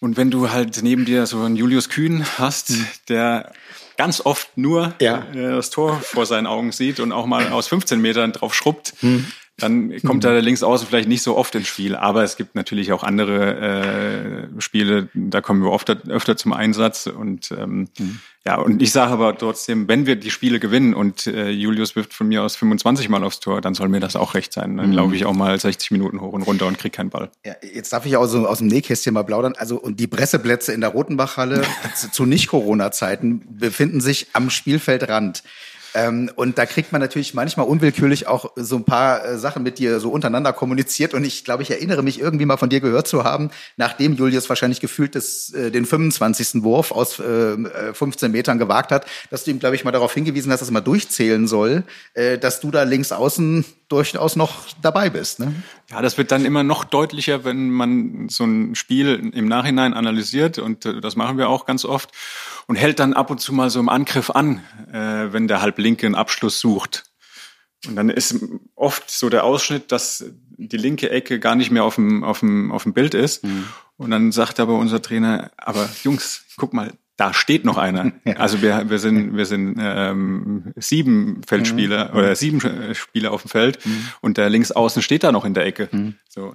Und wenn du halt neben dir so einen Julius Kühn hast, der ganz oft nur ja. äh, das Tor vor seinen Augen sieht und auch mal aus 15 Metern drauf schrubbt, hm dann kommt mhm. da links außen vielleicht nicht so oft ins Spiel. Aber es gibt natürlich auch andere äh, Spiele, da kommen wir oft, öfter zum Einsatz. Und ähm, mhm. ja, und ich sage aber trotzdem, wenn wir die Spiele gewinnen und äh, Julius wirft von mir aus 25 Mal aufs Tor, dann soll mir das auch recht sein. Dann mhm. laufe ich auch mal 60 Minuten hoch und runter und krieg keinen Ball. Ja, jetzt darf ich auch so aus dem Nähkästchen mal plaudern. Also und die Presseplätze in der Rotenbachhalle zu Nicht-Corona-Zeiten befinden sich am Spielfeldrand. Ähm, und da kriegt man natürlich manchmal unwillkürlich auch so ein paar äh, Sachen mit dir so untereinander kommuniziert. Und ich glaube, ich erinnere mich irgendwie mal von dir gehört zu haben, nachdem Julius wahrscheinlich gefühlt des, äh, den 25. Wurf aus äh, 15 Metern gewagt hat, dass du ihm, glaube ich, mal darauf hingewiesen hast, dass er mal durchzählen soll, äh, dass du da links außen durchaus noch dabei bist. Ne? Ja, das wird dann immer noch deutlicher, wenn man so ein Spiel im Nachhinein analysiert und äh, das machen wir auch ganz oft und hält dann ab und zu mal so im Angriff an, äh, wenn der Halblinke einen Abschluss sucht. Und dann ist oft so der Ausschnitt, dass die linke Ecke gar nicht mehr auf dem, auf dem, auf dem Bild ist. Mhm. Und dann sagt aber unser Trainer, aber Jungs, guck mal, da steht noch einer. Also wir, wir sind, wir sind ähm, sieben Feldspieler mhm. oder sieben Spieler auf dem Feld mhm. und der links außen steht da noch in der Ecke. Mhm. So,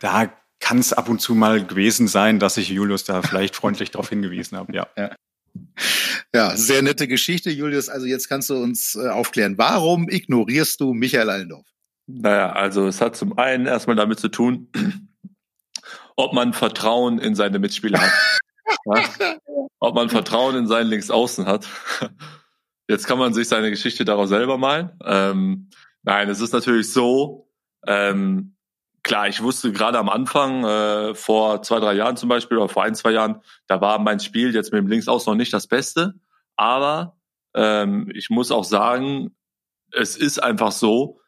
da kann es ab und zu mal gewesen sein, dass ich Julius da vielleicht freundlich darauf hingewiesen habe. Ja. ja. Ja, sehr nette Geschichte, Julius. Also jetzt kannst du uns äh, aufklären. Warum ignorierst du Michael Allendorf? Naja, also es hat zum einen erstmal damit zu tun, ob man Vertrauen in seine Mitspieler hat. ja? ob man Vertrauen in seinen Linksaußen hat. Jetzt kann man sich seine Geschichte daraus selber malen. Ähm, nein, es ist natürlich so, ähm, klar, ich wusste gerade am Anfang, äh, vor zwei, drei Jahren zum Beispiel, oder vor ein, zwei Jahren, da war mein Spiel jetzt mit dem Linksaußen noch nicht das Beste. Aber ähm, ich muss auch sagen, es ist einfach so,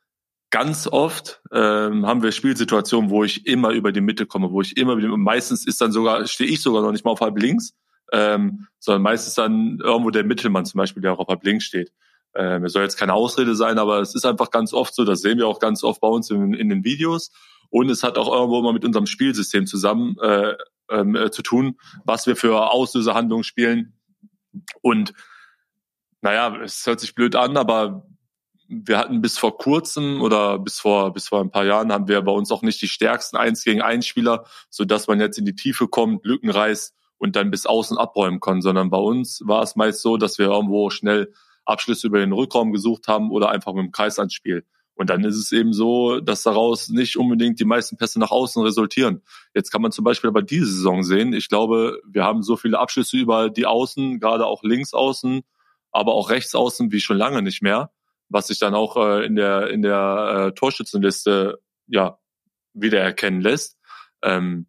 ganz oft ähm, haben wir Spielsituationen, wo ich immer über die Mitte komme, wo ich immer meistens ist dann sogar, stehe ich sogar noch nicht mal auf halb links, ähm, sondern meistens dann irgendwo der Mittelmann zum Beispiel, der auch auf halb links steht. Ähm, es soll jetzt keine Ausrede sein, aber es ist einfach ganz oft so, das sehen wir auch ganz oft bei uns in, in den Videos. Und es hat auch irgendwo mal mit unserem Spielsystem zusammen äh, ähm, äh, zu tun, was wir für Auslösehandlungen spielen. Und naja, es hört sich blöd an, aber wir hatten bis vor kurzem oder bis vor bis vor ein paar Jahren haben wir bei uns auch nicht die stärksten Eins gegen Eins Spieler, so dass man jetzt in die Tiefe kommt, Lücken reißt und dann bis außen abräumen kann, sondern bei uns war es meist so, dass wir irgendwo schnell Abschlüsse über den Rückraum gesucht haben oder einfach mit dem Kreis ans Spiel. Und dann ist es eben so, dass daraus nicht unbedingt die meisten Pässe nach außen resultieren. Jetzt kann man zum Beispiel aber diese Saison sehen. Ich glaube, wir haben so viele Abschlüsse über die Außen, gerade auch links außen, aber auch rechts außen wie schon lange nicht mehr was sich dann auch äh, in der in der äh, Torschützenliste ja wiedererkennen lässt. Ähm,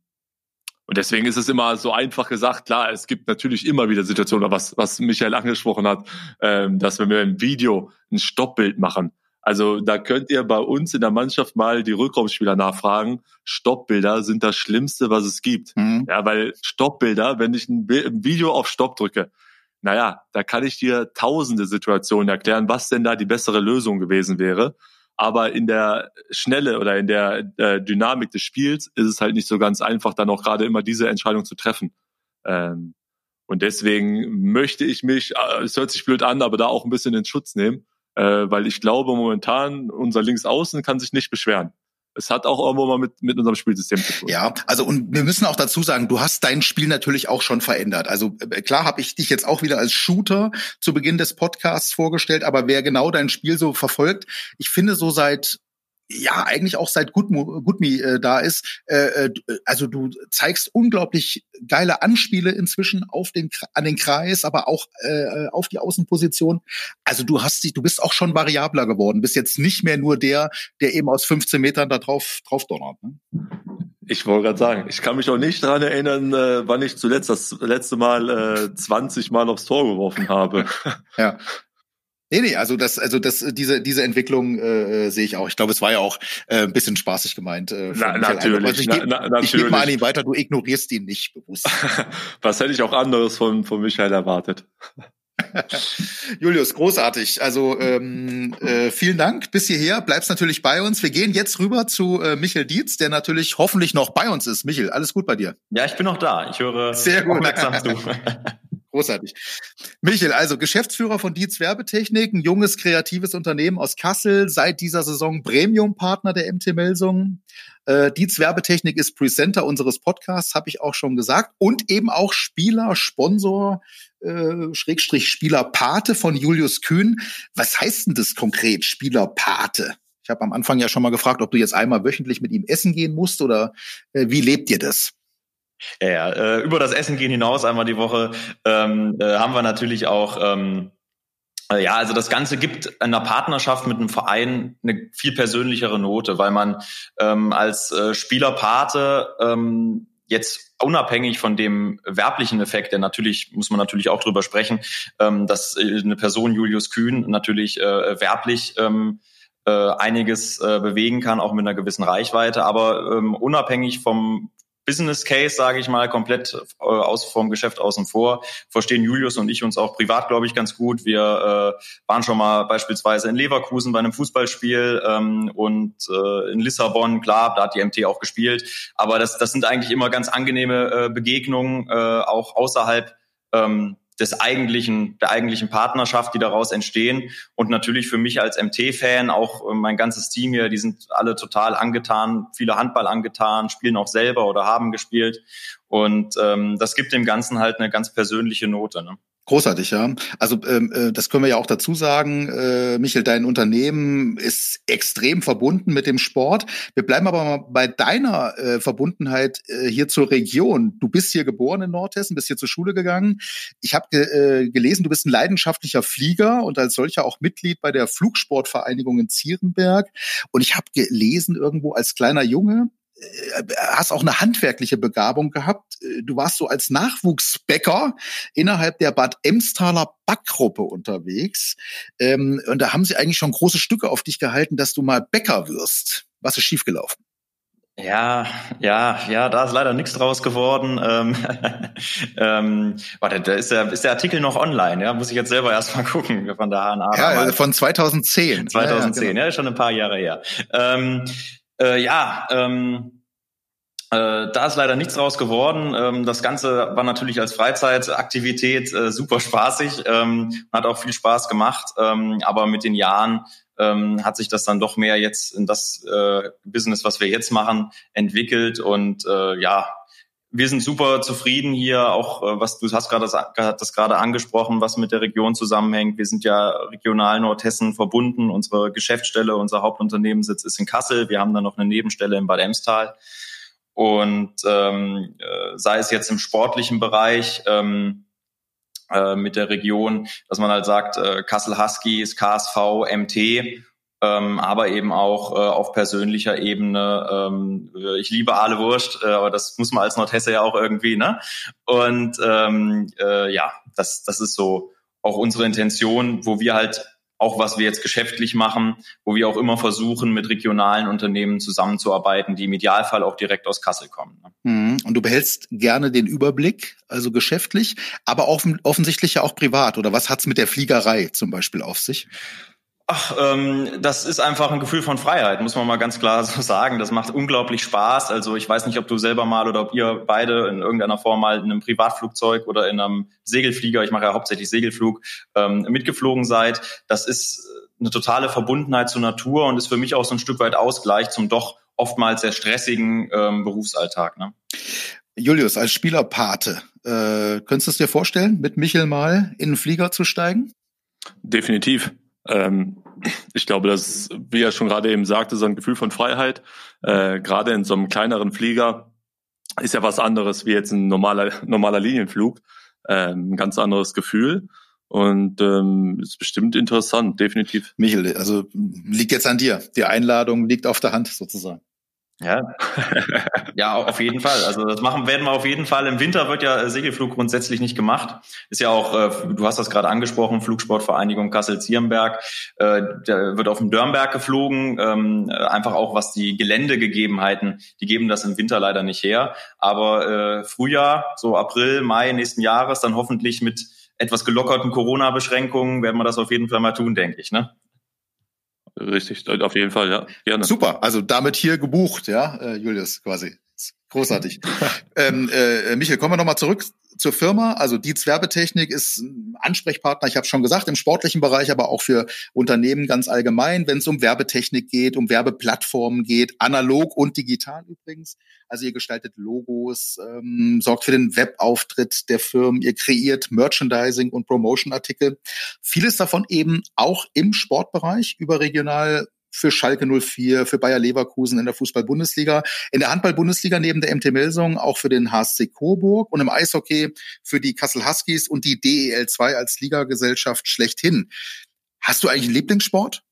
und deswegen ist es immer so einfach gesagt, klar, es gibt natürlich immer wieder Situationen, was, was Michael angesprochen hat, ähm, dass wenn wir ein Video ein Stoppbild machen, also da könnt ihr bei uns in der Mannschaft mal die Rückraumspieler nachfragen. Stoppbilder sind das Schlimmste, was es gibt. Mhm. Ja, weil Stoppbilder, wenn ich ein Video auf Stopp drücke, naja, da kann ich dir tausende Situationen erklären, was denn da die bessere Lösung gewesen wäre. Aber in der Schnelle oder in der äh, Dynamik des Spiels ist es halt nicht so ganz einfach, dann auch gerade immer diese Entscheidung zu treffen. Ähm, und deswegen möchte ich mich, äh, es hört sich blöd an, aber da auch ein bisschen in Schutz nehmen, äh, weil ich glaube momentan, unser Linksaußen kann sich nicht beschweren es hat auch irgendwo mal mit, mit unserem Spielsystem zu tun. Ja, also und wir müssen auch dazu sagen, du hast dein Spiel natürlich auch schon verändert. Also äh, klar habe ich dich jetzt auch wieder als Shooter zu Beginn des Podcasts vorgestellt, aber wer genau dein Spiel so verfolgt, ich finde so seit ja eigentlich auch seit Goodme äh, da ist. Äh, äh, also du zeigst unglaublich geile Anspiele inzwischen auf den an den Kreis, aber auch äh, auf die Außenposition. Also du hast dich, du bist auch schon variabler geworden. Bist jetzt nicht mehr nur der, der eben aus 15 Metern da drauf drauf donnert. Ne? Ich wollte gerade sagen, ich kann mich auch nicht daran erinnern, äh, wann ich zuletzt das letzte Mal äh, 20 Mal aufs Tor geworfen habe. ja. Nee, nee, also das, also das, diese, diese Entwicklung äh, äh, sehe ich auch. Ich glaube, es war ja auch äh, ein bisschen spaßig gemeint. Äh, na, natürlich, also ich gebe na, geb mal an ihn weiter, du ignorierst ihn nicht bewusst. Was hätte ich auch anderes von, von Michael erwartet? Julius, großartig. Also ähm, äh, vielen Dank bis hierher. Bleibst natürlich bei uns. Wir gehen jetzt rüber zu äh, Michael Dietz, der natürlich hoffentlich noch bei uns ist. Michael, alles gut bei dir? Ja, ich bin noch da. Ich höre sehr gut. aufmerksam zu. Großartig. Michael, also Geschäftsführer von Dietz Werbetechnik, ein junges, kreatives Unternehmen aus Kassel, seit dieser Saison Premium-Partner der MT Melsung. Äh, Dietz Werbetechnik ist Presenter unseres Podcasts, habe ich auch schon gesagt. Und eben auch Spieler, Sponsor, äh, Schrägstrich Spielerpate von Julius Kühn. Was heißt denn das konkret, Spielerpate? Ich habe am Anfang ja schon mal gefragt, ob du jetzt einmal wöchentlich mit ihm essen gehen musst oder äh, wie lebt ihr das? Ja, ja. Äh, über das Essen gehen hinaus einmal die Woche ähm, äh, haben wir natürlich auch ähm, äh, ja, also das Ganze gibt einer Partnerschaft mit einem Verein eine viel persönlichere Note, weil man ähm, als äh, Spielerpate ähm, jetzt unabhängig von dem werblichen Effekt, der natürlich, muss man natürlich auch drüber sprechen, ähm, dass äh, eine Person Julius Kühn natürlich äh, werblich ähm, äh, einiges äh, bewegen kann, auch mit einer gewissen Reichweite, aber ähm, unabhängig vom Business Case, sage ich mal, komplett äh, aus vom Geschäft außen vor. Verstehen Julius und ich uns auch privat, glaube ich, ganz gut. Wir äh, waren schon mal beispielsweise in Leverkusen bei einem Fußballspiel ähm, und äh, in Lissabon, klar, da hat die MT auch gespielt. Aber das, das sind eigentlich immer ganz angenehme äh, Begegnungen, äh, auch außerhalb ähm, des eigentlichen, der eigentlichen Partnerschaft, die daraus entstehen. Und natürlich für mich als MT-Fan, auch äh, mein ganzes Team hier, die sind alle total angetan, viele Handball angetan, spielen auch selber oder haben gespielt. Und ähm, das gibt dem Ganzen halt eine ganz persönliche Note. Ne? Großartig, ja. Also ähm, äh, das können wir ja auch dazu sagen. Äh, Michael, dein Unternehmen ist extrem verbunden mit dem Sport. Wir bleiben aber mal bei deiner äh, Verbundenheit äh, hier zur Region. Du bist hier geboren in Nordhessen, bist hier zur Schule gegangen. Ich habe ge äh, gelesen, du bist ein leidenschaftlicher Flieger und als solcher auch Mitglied bei der Flugsportvereinigung in Zierenberg. Und ich habe gelesen irgendwo als kleiner Junge, hast auch eine handwerkliche Begabung gehabt. Äh, du warst so als Nachwuchsbäcker innerhalb der Bad Emstaler Backgruppe unterwegs. Ähm, und da haben sie eigentlich schon große Stücke auf dich gehalten, dass du mal Bäcker wirst. Was ist schiefgelaufen? Ja, ja, ja, da ist leider nichts draus geworden. Ähm, ähm, warte, da ist der, ist der Artikel noch online, ja? Muss ich jetzt selber erstmal gucken von der HNA. Ja, von 2010. 2010, ja, ja, genau. ja, schon ein paar Jahre her. Ähm, äh, ja, ähm, äh, da ist leider nichts draus geworden. Ähm, das Ganze war natürlich als Freizeitaktivität äh, super spaßig, ähm, hat auch viel Spaß gemacht, ähm, aber mit den Jahren ähm, hat sich das dann doch mehr jetzt in das äh, Business, was wir jetzt machen, entwickelt und äh, ja, wir sind super zufrieden hier, auch äh, was du hast gerade das, das gerade angesprochen, was mit der Region zusammenhängt. Wir sind ja regional Nordhessen verbunden. Unsere Geschäftsstelle, unser Hauptunternehmenssitz ist in Kassel. Wir haben dann noch eine Nebenstelle in Bad Emstal. Und ähm, äh, sei es jetzt im sportlichen Bereich ähm, äh, mit der Region, dass man halt sagt, äh, Kassel Huskies, KSV, MT ähm, aber eben auch äh, auf persönlicher Ebene. Ähm, ich liebe Aale Wurst, äh, aber das muss man als Nordhesse ja auch irgendwie, ne? Und ähm, äh, ja, das, das ist so auch unsere Intention, wo wir halt auch was wir jetzt geschäftlich machen, wo wir auch immer versuchen, mit regionalen Unternehmen zusammenzuarbeiten, die im Idealfall auch direkt aus Kassel kommen. Ne? Mhm. Und du behältst gerne den Überblick, also geschäftlich, aber offen, offensichtlich ja auch privat. Oder was hat's mit der Fliegerei zum Beispiel auf sich? Ach, ähm, das ist einfach ein Gefühl von Freiheit, muss man mal ganz klar so sagen. Das macht unglaublich Spaß. Also ich weiß nicht, ob du selber mal oder ob ihr beide in irgendeiner Form mal in einem Privatflugzeug oder in einem Segelflieger, ich mache ja hauptsächlich Segelflug, ähm, mitgeflogen seid. Das ist eine totale Verbundenheit zur Natur und ist für mich auch so ein Stück weit Ausgleich zum doch oftmals sehr stressigen ähm, Berufsalltag. Ne? Julius, als Spielerpate, äh, könntest du es dir vorstellen, mit Michel mal in den Flieger zu steigen? Definitiv. Ähm, ich glaube, das, wie er schon gerade eben sagte, so ein Gefühl von Freiheit, äh, gerade in so einem kleineren Flieger, ist ja was anderes wie jetzt ein normaler, normaler Linienflug. Ähm, ein ganz anderes Gefühl. Und ähm, ist bestimmt interessant, definitiv. Michel, also liegt jetzt an dir. Die Einladung liegt auf der Hand sozusagen. Ja, ja, auf jeden Fall. Also das machen werden wir auf jeden Fall. Im Winter wird ja Segelflug grundsätzlich nicht gemacht. Ist ja auch, äh, du hast das gerade angesprochen, Flugsportvereinigung Kassel-Zierenberg. Äh, der wird auf dem Dörnberg geflogen. Ähm, einfach auch was die Geländegegebenheiten, die geben das im Winter leider nicht her. Aber äh, Frühjahr, so April, Mai nächsten Jahres, dann hoffentlich mit etwas gelockerten Corona-Beschränkungen werden wir das auf jeden Fall mal tun, denke ich. Ne? Richtig, auf jeden Fall, ja, gerne. Super, also damit hier gebucht, ja, äh, Julius, quasi. Großartig. ähm, äh, Michael, kommen wir nochmal zurück zur Firma. Also Dietz Werbetechnik ist ein Ansprechpartner, ich habe schon gesagt, im sportlichen Bereich, aber auch für Unternehmen ganz allgemein, wenn es um Werbetechnik geht, um Werbeplattformen geht, analog und digital übrigens. Also ihr gestaltet Logos, ähm, sorgt für den Webauftritt der Firmen, ihr kreiert Merchandising und Promotion-Artikel. Vieles davon eben auch im Sportbereich, überregional für Schalke 04, für Bayer Leverkusen in der Fußball-Bundesliga, in der Handball-Bundesliga neben der MT Melsung auch für den HSC Coburg und im Eishockey für die Kassel Huskies und die DEL 2 als Ligagesellschaft schlechthin. Hast du eigentlich einen Lieblingssport?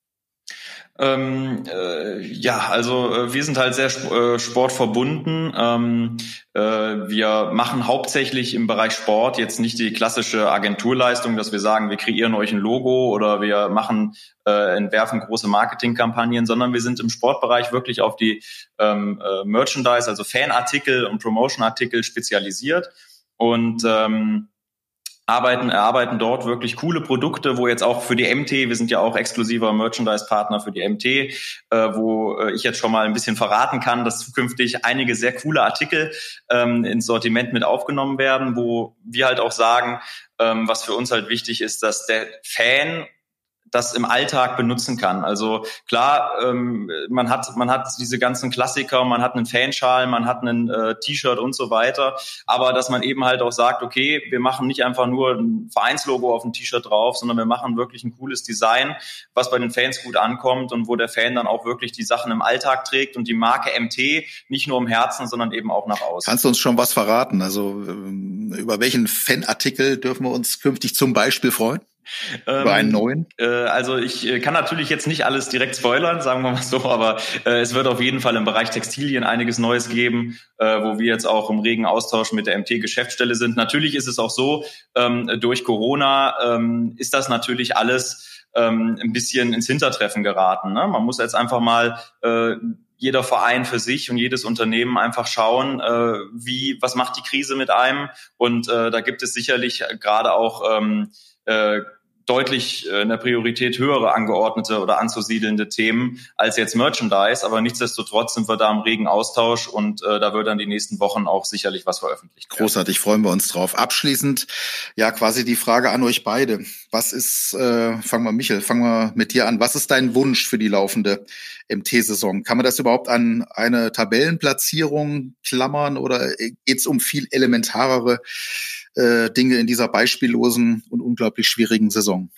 Ähm, äh, ja, also äh, wir sind halt sehr äh, sportverbunden. Ähm, äh, wir machen hauptsächlich im Bereich Sport jetzt nicht die klassische Agenturleistung, dass wir sagen, wir kreieren euch ein Logo oder wir machen äh, entwerfen große Marketingkampagnen, sondern wir sind im Sportbereich wirklich auf die ähm, äh, Merchandise, also Fanartikel und Promotionartikel spezialisiert und ähm, arbeiten, erarbeiten dort wirklich coole Produkte, wo jetzt auch für die MT, wir sind ja auch exklusiver Merchandise-Partner für die MT, äh, wo äh, ich jetzt schon mal ein bisschen verraten kann, dass zukünftig einige sehr coole Artikel ähm, ins Sortiment mit aufgenommen werden, wo wir halt auch sagen, ähm, was für uns halt wichtig ist, dass der Fan das im Alltag benutzen kann. Also klar, ähm, man hat man hat diese ganzen Klassiker, man hat einen Fanschal, man hat einen äh, T-Shirt und so weiter, aber dass man eben halt auch sagt, okay, wir machen nicht einfach nur ein Vereinslogo auf ein T-Shirt drauf, sondern wir machen wirklich ein cooles Design, was bei den Fans gut ankommt und wo der Fan dann auch wirklich die Sachen im Alltag trägt und die Marke MT nicht nur im Herzen, sondern eben auch nach außen. Kannst du uns schon was verraten? Also ähm, über welchen Fanartikel dürfen wir uns künftig zum Beispiel freuen? Über einen ähm, neuen? Äh, also ich äh, kann natürlich jetzt nicht alles direkt spoilern, sagen wir mal so, aber äh, es wird auf jeden Fall im Bereich Textilien einiges Neues geben, wo wir jetzt auch im regen Austausch mit der MT-Geschäftsstelle sind. Natürlich ist es auch so, ähm, durch Corona ähm, ist das natürlich alles ein bisschen ins Hintertreffen geraten. Ne? Man muss jetzt einfach mal jeder Verein für sich und jedes Unternehmen einfach schauen, äh, wie, was macht die Krise mit einem? Und äh, da gibt es sicherlich gerade auch ähm, äh, deutlich äh, in der Priorität höhere angeordnete oder anzusiedelnde Themen als jetzt Merchandise. Aber nichtsdestotrotz sind wir da im regen Austausch und äh, da wird dann die nächsten Wochen auch sicherlich was veröffentlicht. Großartig, freuen wir uns drauf. Abschließend ja quasi die Frage an euch beide. Was ist, äh, fangen wir Michel, fangen wir mit dir an. Was ist dein Wunsch für die laufende MT-Saison? Kann man das überhaupt an eine Tabellenplatzierung klammern oder geht es um viel elementarere äh, Dinge in dieser beispiellosen und unglaublich schwierigen Saison?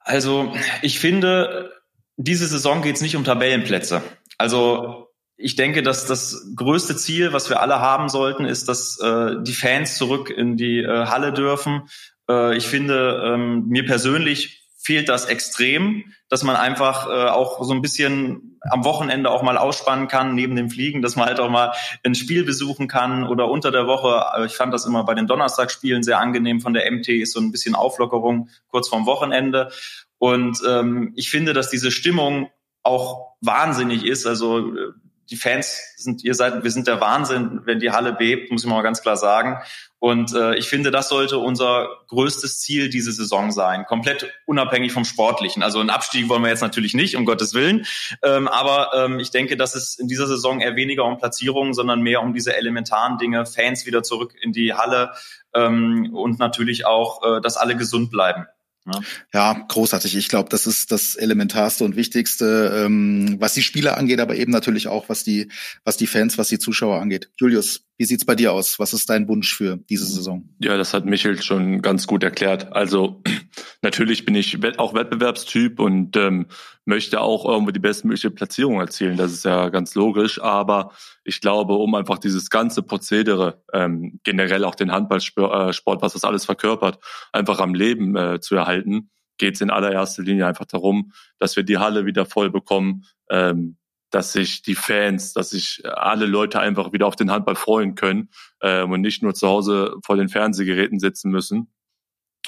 Also ich finde, diese Saison geht es nicht um Tabellenplätze. Also ich denke, dass das größte Ziel, was wir alle haben sollten, ist, dass äh, die Fans zurück in die äh, Halle dürfen. Äh, ich finde, ähm, mir persönlich fehlt das extrem, dass man einfach äh, auch so ein bisschen am Wochenende auch mal ausspannen kann neben dem Fliegen, dass man halt auch mal ein Spiel besuchen kann oder unter der Woche. Äh, ich fand das immer bei den Donnerstagsspielen sehr angenehm von der MT, ist so ein bisschen Auflockerung kurz vorm Wochenende. Und ähm, ich finde, dass diese Stimmung auch wahnsinnig ist. Also äh, die Fans sind, ihr seid, wir sind der Wahnsinn, wenn die Halle bebt, muss ich mal ganz klar sagen. Und äh, ich finde, das sollte unser größtes Ziel diese Saison sein, komplett unabhängig vom Sportlichen. Also einen Abstieg wollen wir jetzt natürlich nicht, um Gottes Willen. Ähm, aber ähm, ich denke, dass es in dieser Saison eher weniger um Platzierungen, sondern mehr um diese elementaren Dinge, Fans wieder zurück in die Halle ähm, und natürlich auch, äh, dass alle gesund bleiben. Ja. ja, großartig. Ich glaube, das ist das Elementarste und Wichtigste, ähm, was die Spieler angeht, aber eben natürlich auch, was die, was die Fans, was die Zuschauer angeht. Julius, wie sieht's bei dir aus? Was ist dein Wunsch für diese Saison? Ja, das hat Michel schon ganz gut erklärt. Also natürlich bin ich auch Wettbewerbstyp und ähm, möchte auch irgendwo die bestmögliche Platzierung erzielen. Das ist ja ganz logisch. Aber ich glaube, um einfach dieses ganze Prozedere, ähm, generell auch den Handballsport, äh, was das alles verkörpert, einfach am Leben äh, zu erhalten, geht es in allererster Linie einfach darum, dass wir die Halle wieder voll bekommen, ähm, dass sich die Fans, dass sich alle Leute einfach wieder auf den Handball freuen können ähm, und nicht nur zu Hause vor den Fernsehgeräten sitzen müssen,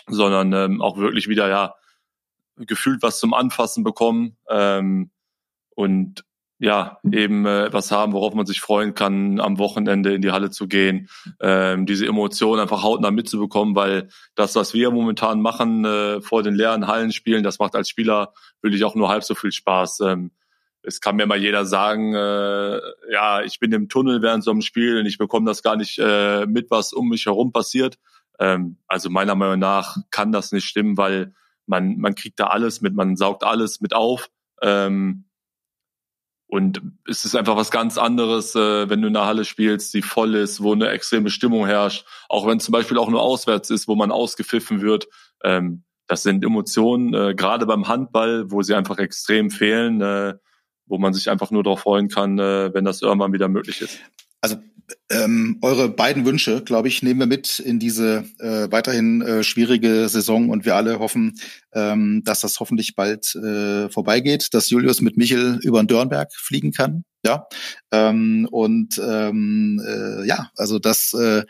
sondern ähm, auch wirklich wieder ja gefühlt was zum Anfassen bekommen ähm, und ja, eben äh, etwas haben, worauf man sich freuen kann, am Wochenende in die Halle zu gehen, ähm, diese Emotionen einfach hautnah mitzubekommen, weil das, was wir momentan machen, äh, vor den leeren Hallen spielen, das macht als Spieler wirklich auch nur halb so viel Spaß. Ähm, es kann mir mal jeder sagen, äh, ja, ich bin im Tunnel während so einem Spiel und ich bekomme das gar nicht äh, mit, was um mich herum passiert. Ähm, also meiner Meinung nach kann das nicht stimmen, weil man, man kriegt da alles mit, man saugt alles mit auf. Ähm, und es ist einfach was ganz anderes, äh, wenn du in einer Halle spielst, die voll ist, wo eine extreme Stimmung herrscht, auch wenn zum Beispiel auch nur auswärts ist, wo man ausgepfiffen wird. Ähm, das sind Emotionen, äh, gerade beim Handball, wo sie einfach extrem fehlen, äh, wo man sich einfach nur darauf freuen kann, äh, wenn das irgendwann wieder möglich ist. Also ähm, eure beiden Wünsche, glaube ich, nehmen wir mit in diese äh, weiterhin äh, schwierige Saison und wir alle hoffen, ähm, dass das hoffentlich bald äh, vorbeigeht, dass Julius mit Michel über den Dörnberg fliegen kann. Ja, ähm, und ähm, äh, ja, also dass äh,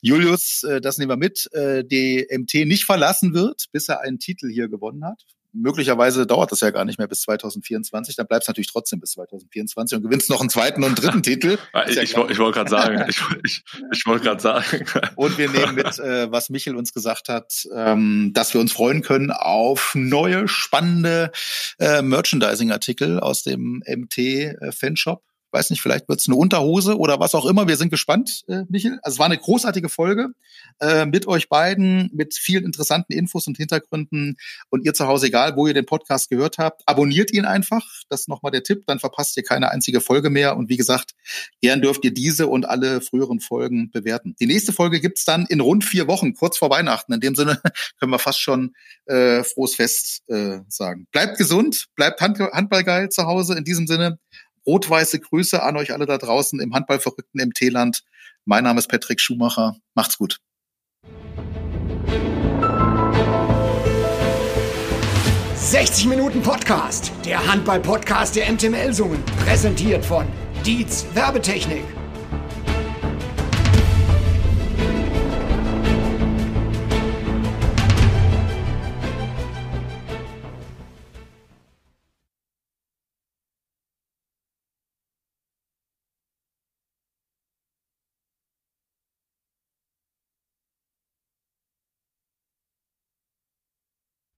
Julius, äh, das nehmen wir mit, äh, die MT nicht verlassen wird, bis er einen Titel hier gewonnen hat möglicherweise dauert das ja gar nicht mehr bis 2024, dann bleibst du natürlich trotzdem bis 2024 und gewinnst noch einen zweiten und dritten Titel. ich, ja ich, ich wollte gerade sagen, ich, ich, ich wollte gerade sagen. Und wir nehmen mit, äh, was Michel uns gesagt hat, ähm, dass wir uns freuen können auf neue, spannende äh, Merchandising-Artikel aus dem MT-Fanshop weiß nicht, vielleicht wird's eine Unterhose oder was auch immer. Wir sind gespannt, äh, Michel. Also es war eine großartige Folge äh, mit euch beiden, mit vielen interessanten Infos und Hintergründen. Und ihr zu Hause, egal wo ihr den Podcast gehört habt, abonniert ihn einfach. Das ist nochmal der Tipp. Dann verpasst ihr keine einzige Folge mehr. Und wie gesagt, gern dürft ihr diese und alle früheren Folgen bewerten. Die nächste Folge gibt's dann in rund vier Wochen, kurz vor Weihnachten. In dem Sinne können wir fast schon äh, frohes Fest äh, sagen. Bleibt gesund, bleibt Hand Handballgeil zu Hause. In diesem Sinne Rot-weiße Grüße an euch alle da draußen im Handballverrückten MT-Land. Mein Name ist Patrick Schumacher. Macht's gut. »60 Minuten Podcast«, der Handball-Podcast der MT Melsungen, präsentiert von Dietz Werbetechnik.